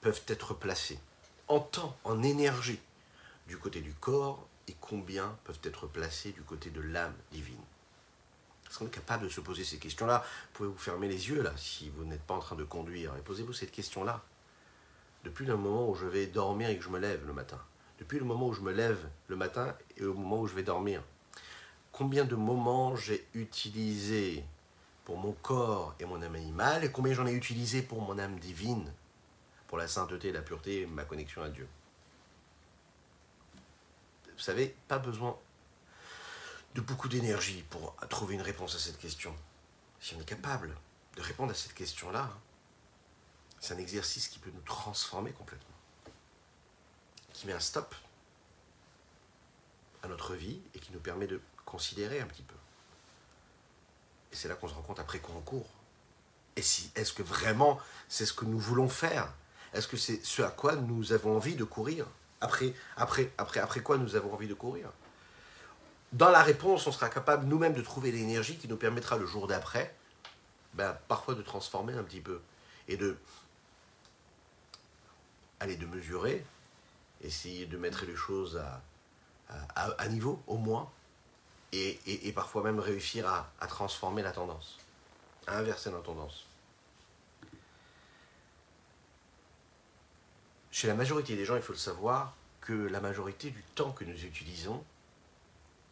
peuvent être placés en temps, en énergie, du côté du corps et combien peuvent être placés du côté de l'âme divine? Est-ce qu'on est capable de se poser ces questions-là? Vous pouvez vous fermer les yeux là si vous n'êtes pas en train de conduire et posez-vous cette question-là. Depuis le moment où je vais dormir et que je me lève le matin, depuis le moment où je me lève le matin et au moment où je vais dormir, combien de moments j'ai utilisé pour mon corps et mon âme animale et combien j'en ai utilisé pour mon âme divine pour la sainteté, la pureté, ma connexion à Dieu. Vous savez, pas besoin de beaucoup d'énergie pour trouver une réponse à cette question. Si on est capable de répondre à cette question-là, c'est un exercice qui peut nous transformer complètement, qui met un stop à notre vie et qui nous permet de considérer un petit peu. Et c'est là qu'on se rend compte après qu'on court. Et si, est-ce que vraiment c'est ce que nous voulons faire? Est-ce que c'est ce à quoi nous avons envie de courir? Après, après, après, après quoi nous avons envie de courir? Dans la réponse, on sera capable nous-mêmes de trouver l'énergie qui nous permettra le jour d'après, ben, parfois de transformer un petit peu et de aller de mesurer, essayer de mettre les choses à, niveau au moins, et, parfois même réussir à, à transformer la tendance, à inverser la tendance. Chez la majorité des gens, il faut le savoir, que la majorité du temps que nous utilisons,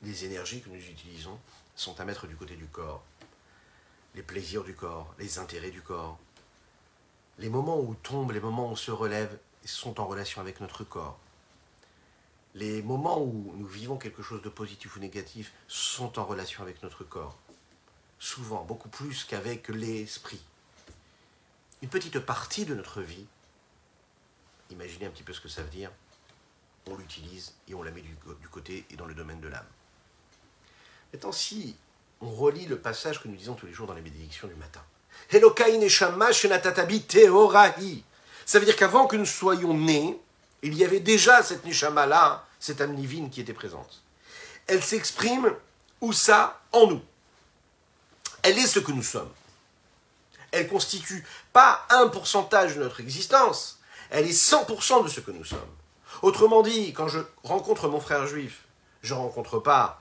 les énergies que nous utilisons, sont à mettre du côté du corps. Les plaisirs du corps, les intérêts du corps. Les moments où on tombe, les moments où on se relève, sont en relation avec notre corps. Les moments où nous vivons quelque chose de positif ou négatif sont en relation avec notre corps. Souvent, beaucoup plus qu'avec l'esprit. Une petite partie de notre vie Imaginez un petit peu ce que ça veut dire. On l'utilise et on la met du, côté et dans le domaine de l'âme. Maintenant, si on relit le passage que nous disons tous les jours dans les bénédictions du matin. Ça veut dire qu'avant que nous soyons nés, il y avait déjà cette neshama là, cette âme divine qui était présente. Elle s'exprime où ça en nous. Elle est ce que nous sommes. Elle constitue pas un pourcentage de notre existence, elle est 100% de ce que nous sommes. Autrement dit, quand je rencontre mon frère juif, je ne rencontre pas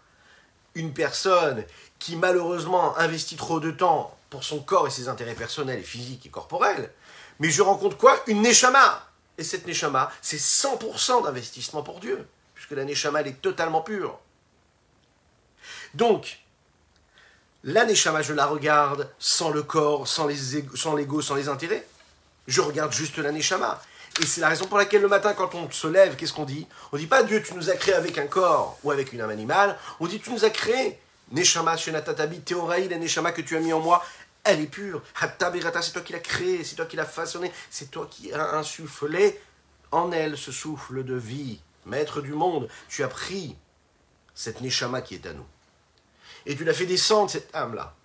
une personne qui malheureusement investit trop de temps pour son corps et ses intérêts personnels, physiques et corporels, mais je rencontre quoi? Une neshama. Et cette neshama, c'est 100% d'investissement pour Dieu, puisque la neshama, elle est totalement pure. Donc, la neshama, je la regarde sans le corps, sans l'ego, sans, sans les intérêts. Je regarde juste la neshama. Et c'est la raison pour laquelle le matin, quand on se lève, qu'est-ce qu'on dit? On dit pas Dieu, tu nous as créé avec un corps ou avec une âme animale. On dit tu nous as créé. Neshama, Shenatatabi, Théoraï, la Neshama que tu as mis en moi, elle est pure. Hatta c'est toi qui l'as créée, c'est toi qui l'as façonnée, c'est toi qui as insufflé en elle ce souffle de vie. Maître du monde, tu as pris cette Neshama qui est à nous. Et tu l'as fait descendre, cette âme-là,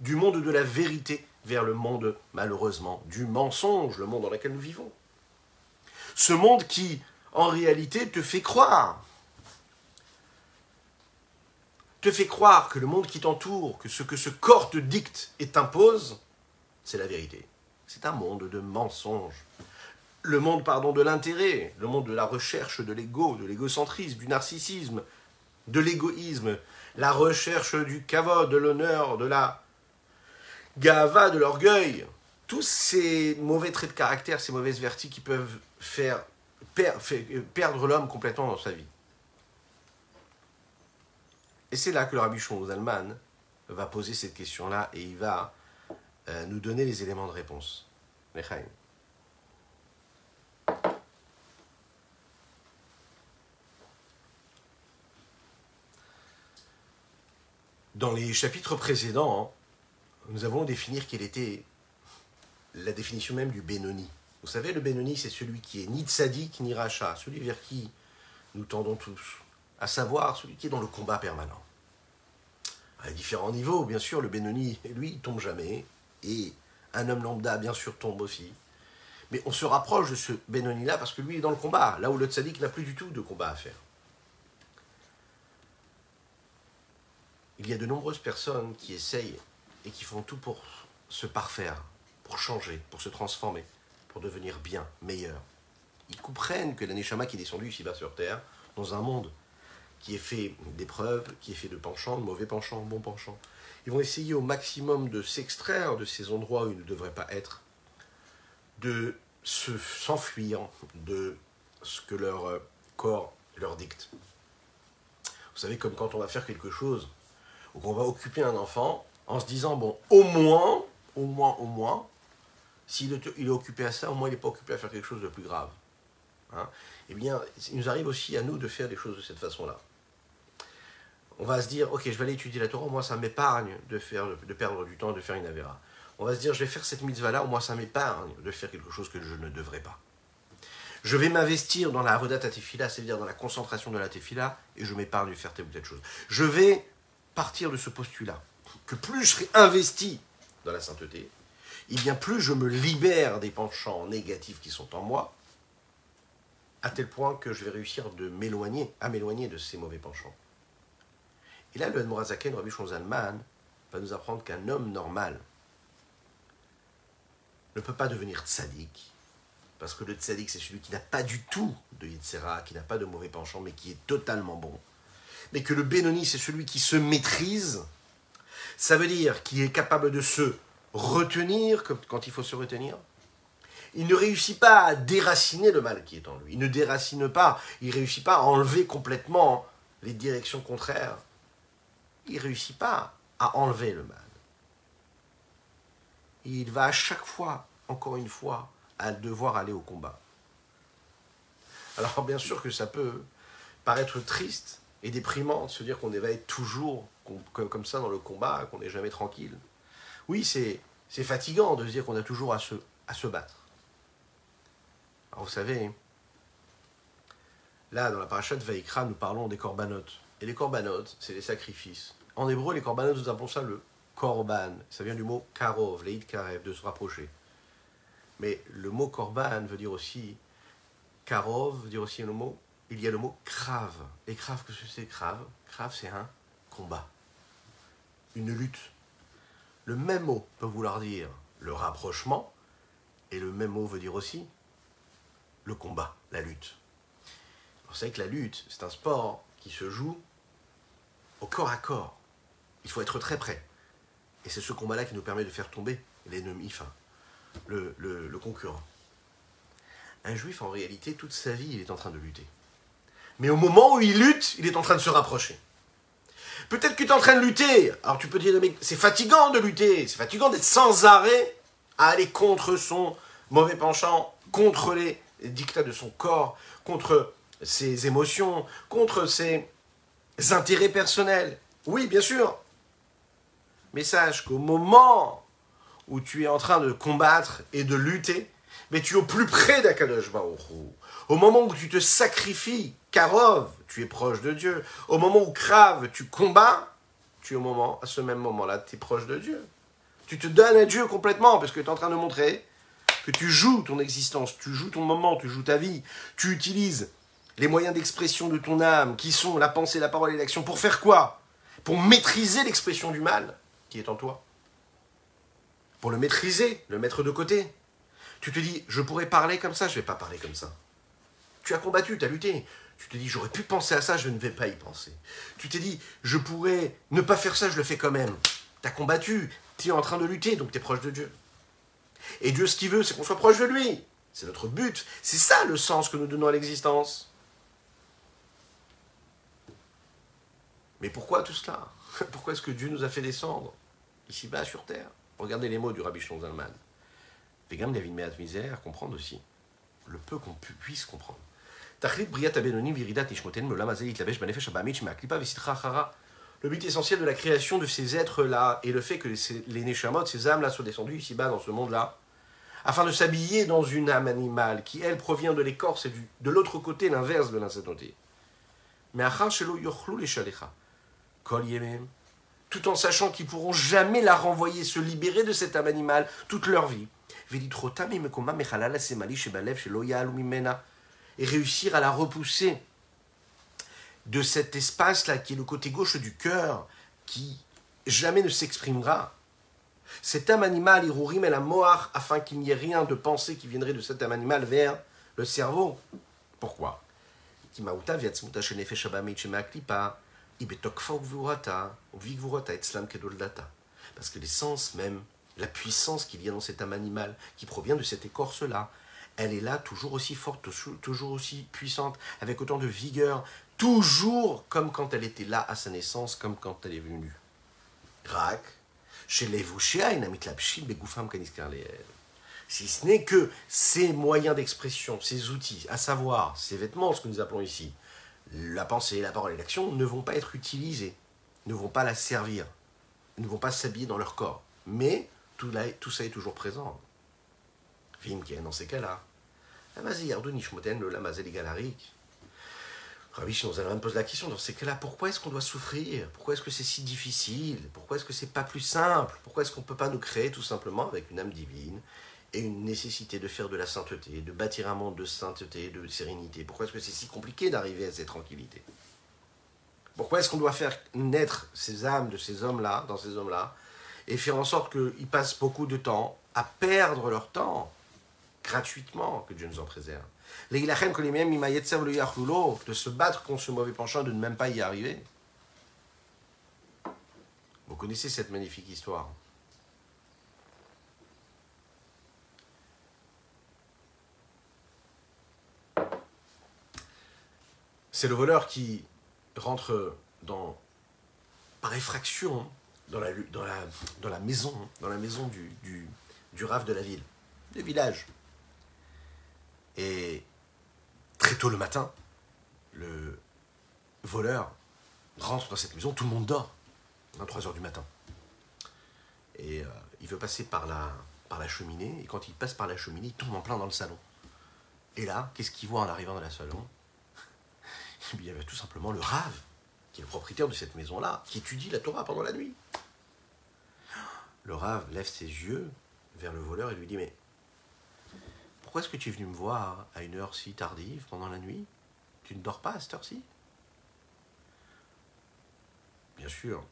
du monde de la vérité vers le monde, malheureusement, du mensonge, le monde dans lequel nous vivons. Ce monde qui, en réalité, te fait croire, te fait croire que le monde qui t'entoure, que ce que ce corps te dicte et t'impose, c'est la vérité. C'est un monde de mensonges. Le monde, pardon, de l'intérêt, le monde de la recherche de l'ego, de l'égocentrisme, du narcissisme, de l'égoïsme, la recherche du kavod, de l'honneur, de la gava, de l'orgueil, tous ces mauvais traits de caractère, ces mauvaises vertus qui peuvent faire, perdre l'homme complètement dans sa vie. Et c'est là que le rabbi Zalman va poser cette question-là et il va euh, nous donner les éléments de réponse. Dans les chapitres précédents, nous avons définir quelle était la définition même du Benoni. Vous savez, le Benoni, c'est celui qui est ni tzaddik ni racha, celui vers qui nous tendons tous, à savoir celui qui est dans le combat permanent. À différents niveaux, bien sûr, le Benoni, lui, il tombe jamais, et un homme lambda, bien sûr, tombe aussi. Mais on se rapproche de ce Benoni-là parce que lui est dans le combat, là où le tzaddik n'a plus du tout de combat à faire. Il y a de nombreuses personnes qui essayent et qui font tout pour se parfaire, pour changer, pour se transformer, pour devenir bien, meilleur. Ils comprennent que l'Aneshama qui est descendu ici-bas sur Terre, dans un monde qui est fait d'épreuves, qui est fait de penchants, de mauvais penchants, bons penchants, ils vont essayer au maximum de s'extraire de ces endroits où ils ne devraient pas être, de se, s'enfuir de ce que leur euh, corps leur dicte. Vous savez, comme quand on va faire quelque chose, ou qu'on va occuper un enfant, en se disant, bon, au moins, au moins, au moins, s'il est, il est occupé à ça, au moins il n'est pas occupé à faire quelque chose de plus grave. Hein. eh bien, il nous arrive aussi à nous de faire des choses de cette façon-là. On va se dire, ok, je vais aller étudier la Torah, au moins ça m'épargne de, faire, de perdre du temps, de faire une avéra. On va se dire, je vais faire cette mitzvah-là, au moins ça m'épargne de faire quelque chose que je ne devrais pas. Je vais m'investir dans la avodat tefila, c'est-à-dire dans la concentration de la tefila, et je m'épargne de faire telle ou telle chose. Je vais partir de ce postulat que plus je serai investi dans la sainteté, et bien plus je me libère des penchants négatifs qui sont en moi, à tel point que je vais réussir de m'éloigner, à m'éloigner de ces mauvais penchants. Et là, le Admorazaken, Rabbi Shonzalman, va nous apprendre qu'un homme normal ne peut pas devenir tzaddik, parce que le tzaddik, c'est celui qui n'a pas du tout de yitzhara, qui n'a pas de mauvais penchants, mais qui est totalement bon. Mais que le Benoni, c'est celui qui se maîtrise, ça veut dire qu'il est capable de se retenir quand il faut se retenir. Il ne réussit pas à déraciner le mal qui est en lui. Il ne déracine pas. Il ne réussit pas à enlever complètement les directions contraires. Il ne réussit pas à enlever le mal. Il va à chaque fois, encore une fois, à devoir aller au combat. Alors bien sûr que ça peut paraître triste et déprimant de se dire qu'on va être toujours comme ça dans le combat, qu'on n'est jamais tranquille. Oui, c'est fatigant de se dire qu'on a toujours à se, battre. Alors vous savez, là dans la paracha de Vaikra, nous parlons des corbanotes. Et les corbanotes, c'est les sacrifices. En hébreu, les corbanotes, nous appelons ça le korban. Ça vient du mot karov, leid karev, de se rapprocher. Mais le mot korban veut dire aussi karov, veut dire aussi le mot, il y a le mot krave. Et qu'est-ce que c'est krave Krave, c'est un combat une lutte. Le même mot peut vouloir dire le rapprochement, et le même mot veut dire aussi le combat, la lutte. Vous savez que la lutte, c'est un sport qui se joue au corps à corps. Il faut être très près. Et c'est ce combat-là qui nous permet de faire tomber l'ennemi, enfin, le, le concurrent. Un juif, en réalité, toute sa vie, il est en train de lutter. Mais au moment où il lutte, il est en train de se rapprocher. Peut-être que tu es en train de lutter. Alors tu peux dire, mais c'est fatigant de lutter. C'est fatigant d'être sans arrêt à aller contre son mauvais penchant, contre les dictats de son corps, contre ses émotions, contre ses intérêts personnels. Oui, bien sûr. Mais sache qu'au moment où tu es en train de combattre et de lutter, mais tu es au plus près d'Akadosh Au moment où tu te sacrifies, Karov, tu es proche de Dieu. Au moment où Krave, tu combats, tu es au moment, à ce même moment-là, tu es proche de Dieu. Tu te donnes à Dieu complètement parce que tu es en train de montrer que tu joues ton existence, tu joues ton moment, tu joues ta vie, tu utilises les moyens d'expression de ton âme qui sont la pensée, la parole et l'action pour faire quoi? Pour maîtriser l'expression du mal qui est en toi. Pour le maîtriser, le mettre de côté. Tu te dis, je pourrais parler comme ça, je ne vais pas parler comme ça. Tu as combattu, tu as lutté. Tu te dis, j'aurais pu penser à ça, je ne vais pas y penser. Tu t'es dit, je pourrais ne pas faire ça, je le fais quand même. Tu as combattu, tu es en train de lutter, donc tu es proche de Dieu. Et Dieu, ce qu'il veut, c'est qu'on soit proche de lui. C'est notre but. C'est ça le sens que nous donnons à l'existence. Mais pourquoi tout cela? Pourquoi est-ce que Dieu nous a fait descendre? Ici-bas sur terre Regardez les mots du Rabbi Zalman. Vegam David Meat Misère, comprendre aussi. Le peu qu'on puisse comprendre. Le but essentiel de la création de ces êtres-là et le fait que les Neshamot, ces âmes-là, soient descendues ici-bas dans ce monde-là, afin de s'habiller dans une âme animale qui, elle, provient de l'écorce et du, de l'autre côté, l'inverse de l'insainteté. Mais tout en sachant qu'ils pourront jamais la renvoyer, se libérer de cette âme animale toute leur vie. Et réussir à la repousser de cet espace-là qui est le côté gauche du cœur, qui jamais ne s'exprimera. Cette âme animale, Irurim la Moar, afin qu'il n'y ait rien de pensée qui viendrait de cette âme animale vers le cerveau. Pourquoi? Parce que l'essence même, la puissance qu'il y a dans cette âme animale, qui provient de cette écorce-là, elle est là toujours aussi forte, toujours aussi puissante, avec autant de vigueur, toujours comme quand elle était là à sa naissance, comme quand elle est venue. Rak, chez si ce n'est que ces moyens d'expression, ces outils, à savoir ces vêtements, ce que nous appelons ici, la pensée, la parole et l'action ne vont pas être utilisés, ne vont pas la servir, ne vont pas s'habiller dans leur corps. Mais tout, ça est toujours présent. Vim qui est dans ces cas-là. Rabbi Shinozalman me pose la question, dans ces cas-là, pourquoi est-ce qu'on doit souffrir? Pourquoi est-ce que c'est si difficile? Pourquoi est-ce que c'est pas plus simple? Pourquoi est-ce qu'on ne peut pas nous créer tout simplement avec une âme divine et une nécessité de faire de la sainteté, de bâtir un monde de sainteté, de sérénité. Pourquoi est-ce que c'est si compliqué d'arriver à cette tranquillité? Pourquoi est-ce qu'on doit faire naître ces âmes de ces hommes-là, dans ces hommes-là, et faire en sorte qu'ils passent beaucoup de temps à perdre leur temps gratuitement, que Dieu nous en préserve? Les que les mêmes de se battre contre ce mauvais penchant, de ne même pas y arriver. Vous connaissez cette magnifique histoire. C'est le voleur qui rentre par effraction dans la, dans la, maison, dans la maison du, du, du rave de la ville, du village. Et très tôt le matin, le voleur rentre dans cette maison, tout le monde dort, 23 heures du matin. Et euh, il veut passer par la, par la cheminée, et quand il passe par la cheminée, il tombe en plein dans le salon. Et là, qu'est-ce qu'il voit en arrivant dans le salon? Il y avait tout simplement le Rav, qui est le propriétaire de cette maison-là, qui étudie la Torah pendant la nuit. Le Rav lève ses yeux vers le voleur et lui dit Mais pourquoi est-ce que tu es venu me voir à une heure si tardive pendant la nuit? Tu ne dors pas à cette heure-ci? Bien sûr,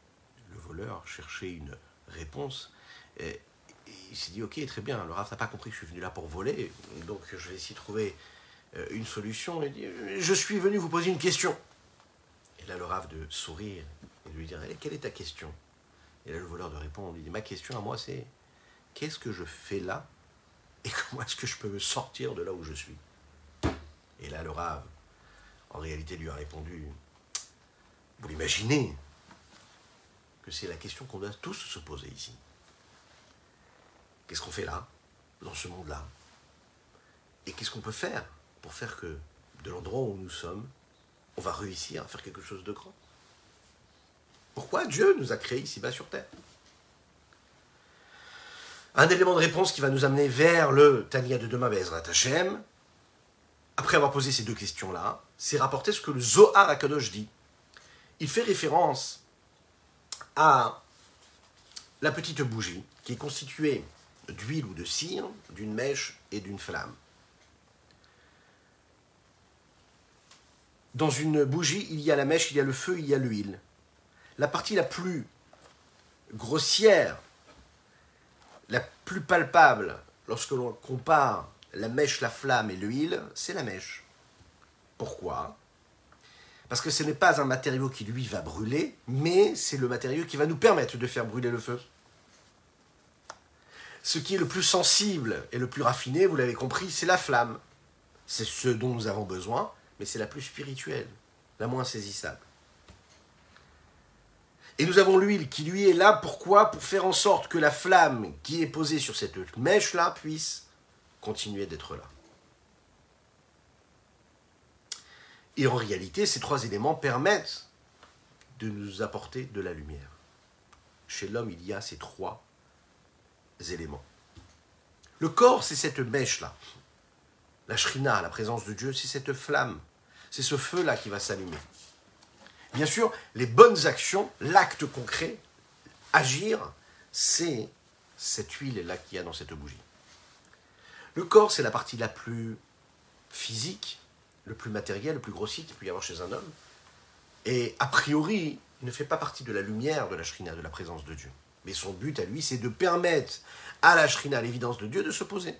le voleur cherchait une réponse. Et il s'est dit Ok, très bien, le Rav n'a pas compris que je suis venu là pour voler, donc je vais essayer trouver une solution et dit Je suis venu vous poser une question. Et là, le rave de sourire et de lui dire Quelle est ta question? Et là, le voleur de répondre Il dit Ma question à moi, c'est Qu'est-ce que je fais là? Et comment est-ce que je peux me sortir de là où je suis? Et là, le rave, en réalité, lui a répondu Vous l'imaginez? Que c'est la question qu'on doit tous se poser ici. Qu'est-ce qu'on fait là, dans ce monde-là? Et qu'est-ce qu'on peut faire? Pour faire que de l'endroit où nous sommes, on va réussir à faire quelque chose de grand. Pourquoi Dieu nous a créés ici-bas sur Terre? Un élément de réponse qui va nous amener vers le Tania de demain, Bezrat Hashem, après avoir posé ces deux questions-là, c'est rapporter ce que le Zohar Akadosh dit. Il fait référence à la petite bougie qui est constituée d'huile ou de cire, d'une mèche et d'une flamme. Dans une bougie, il y a la mèche, il y a le feu, il y a l'huile. La partie la plus grossière, la plus palpable, lorsque l'on compare la mèche, la flamme et l'huile, c'est la mèche. Pourquoi? Parce que ce n'est pas un matériau qui, lui, va brûler, mais c'est le matériau qui va nous permettre de faire brûler le feu. Ce qui est le plus sensible et le plus raffiné, vous l'avez compris, c'est la flamme. C'est ce dont nous avons besoin, mais c'est la plus spirituelle, la moins saisissable. Et nous avons l'huile qui lui est là, pourquoi? Pour faire en sorte que la flamme qui est posée sur cette mèche-là puisse continuer d'être là. Et en réalité, ces trois éléments permettent de nous apporter de la lumière. Chez l'homme, il y a ces trois éléments. Le corps, c'est cette mèche-là. La shrina, la présence de Dieu, c'est cette flamme. C'est ce feu-là qui va s'allumer. Bien sûr, les bonnes actions, l'acte concret, agir, c'est cette huile-là qu'il y a dans cette bougie. Le corps, c'est la partie la plus physique, le plus matériel, le plus grossier qu'il peut y avoir chez un homme. Et a priori, il ne fait pas partie de la lumière de la shrina, de la présence de Dieu. Mais son but à lui, c'est de permettre à la shrina, à l'évidence de Dieu, de se poser.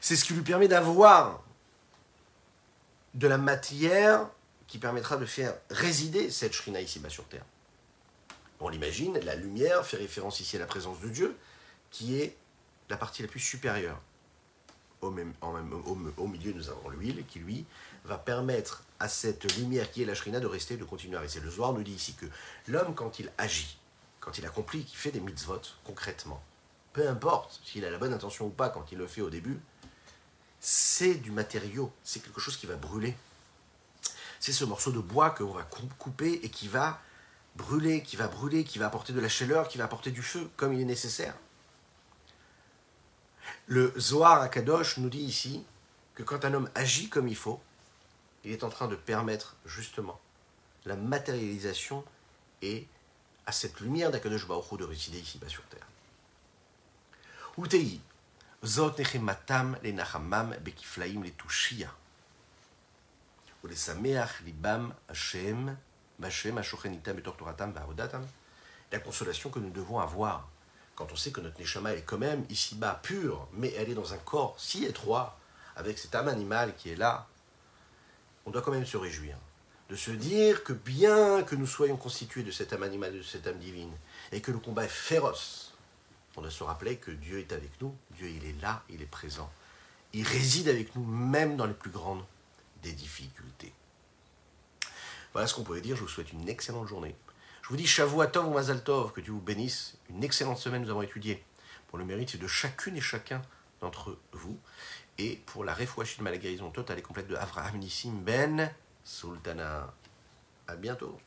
C'est ce qui lui permet d'avoir de la matière qui permettra de faire résider cette shrina ici-bas sur Terre. On l'imagine, la lumière fait référence ici à la présence de Dieu, qui est la partie la plus supérieure. Au, milieu, nous avons l'huile qui, lui, va permettre à cette lumière qui est la shrina de rester, de continuer à rester. Le Zohar nous dit ici que l'homme, quand il agit, quand il accomplit, qu'il fait des mitzvot concrètement, peu importe s'il a la bonne intention ou pas quand il le fait au début, c'est du matériau, c'est quelque chose qui va brûler. C'est ce morceau de bois qu'on va couper et qui va brûler, qui va brûler, qui va apporter de la chaleur, qui va apporter du feu comme il est nécessaire. Le Zohar à Kadosh nous dit ici que quand un homme agit comme il faut, il est en train de permettre justement la matérialisation et à cette lumière d'Akadosh Baruch de résider ici-bas sur terre. Utei, La consolation que nous devons avoir quand on sait que notre Neshama est quand même ici-bas pure, mais elle est dans un corps si étroit, avec cette âme animale qui est là, on doit quand même se réjouir. De se dire que bien que nous soyons constitués de cette âme animale, de cette âme divine, et que le combat est féroce, on doit se rappeler que Dieu est avec nous, Dieu il est là, il est présent. Il réside avec nous même dans les plus grandes des difficultés. Voilà ce qu'on pouvait dire, je vous souhaite une excellente journée. Je vous dis Shavuatov ou Mazal Tov, que Dieu vous bénisse. Une excellente semaine, nous avons étudié pour le mérite de chacune et chacun d'entre vous. Et pour la réfouachie de la guérison totale et complète de Avraham Nissim Ben Sultana. À bientôt.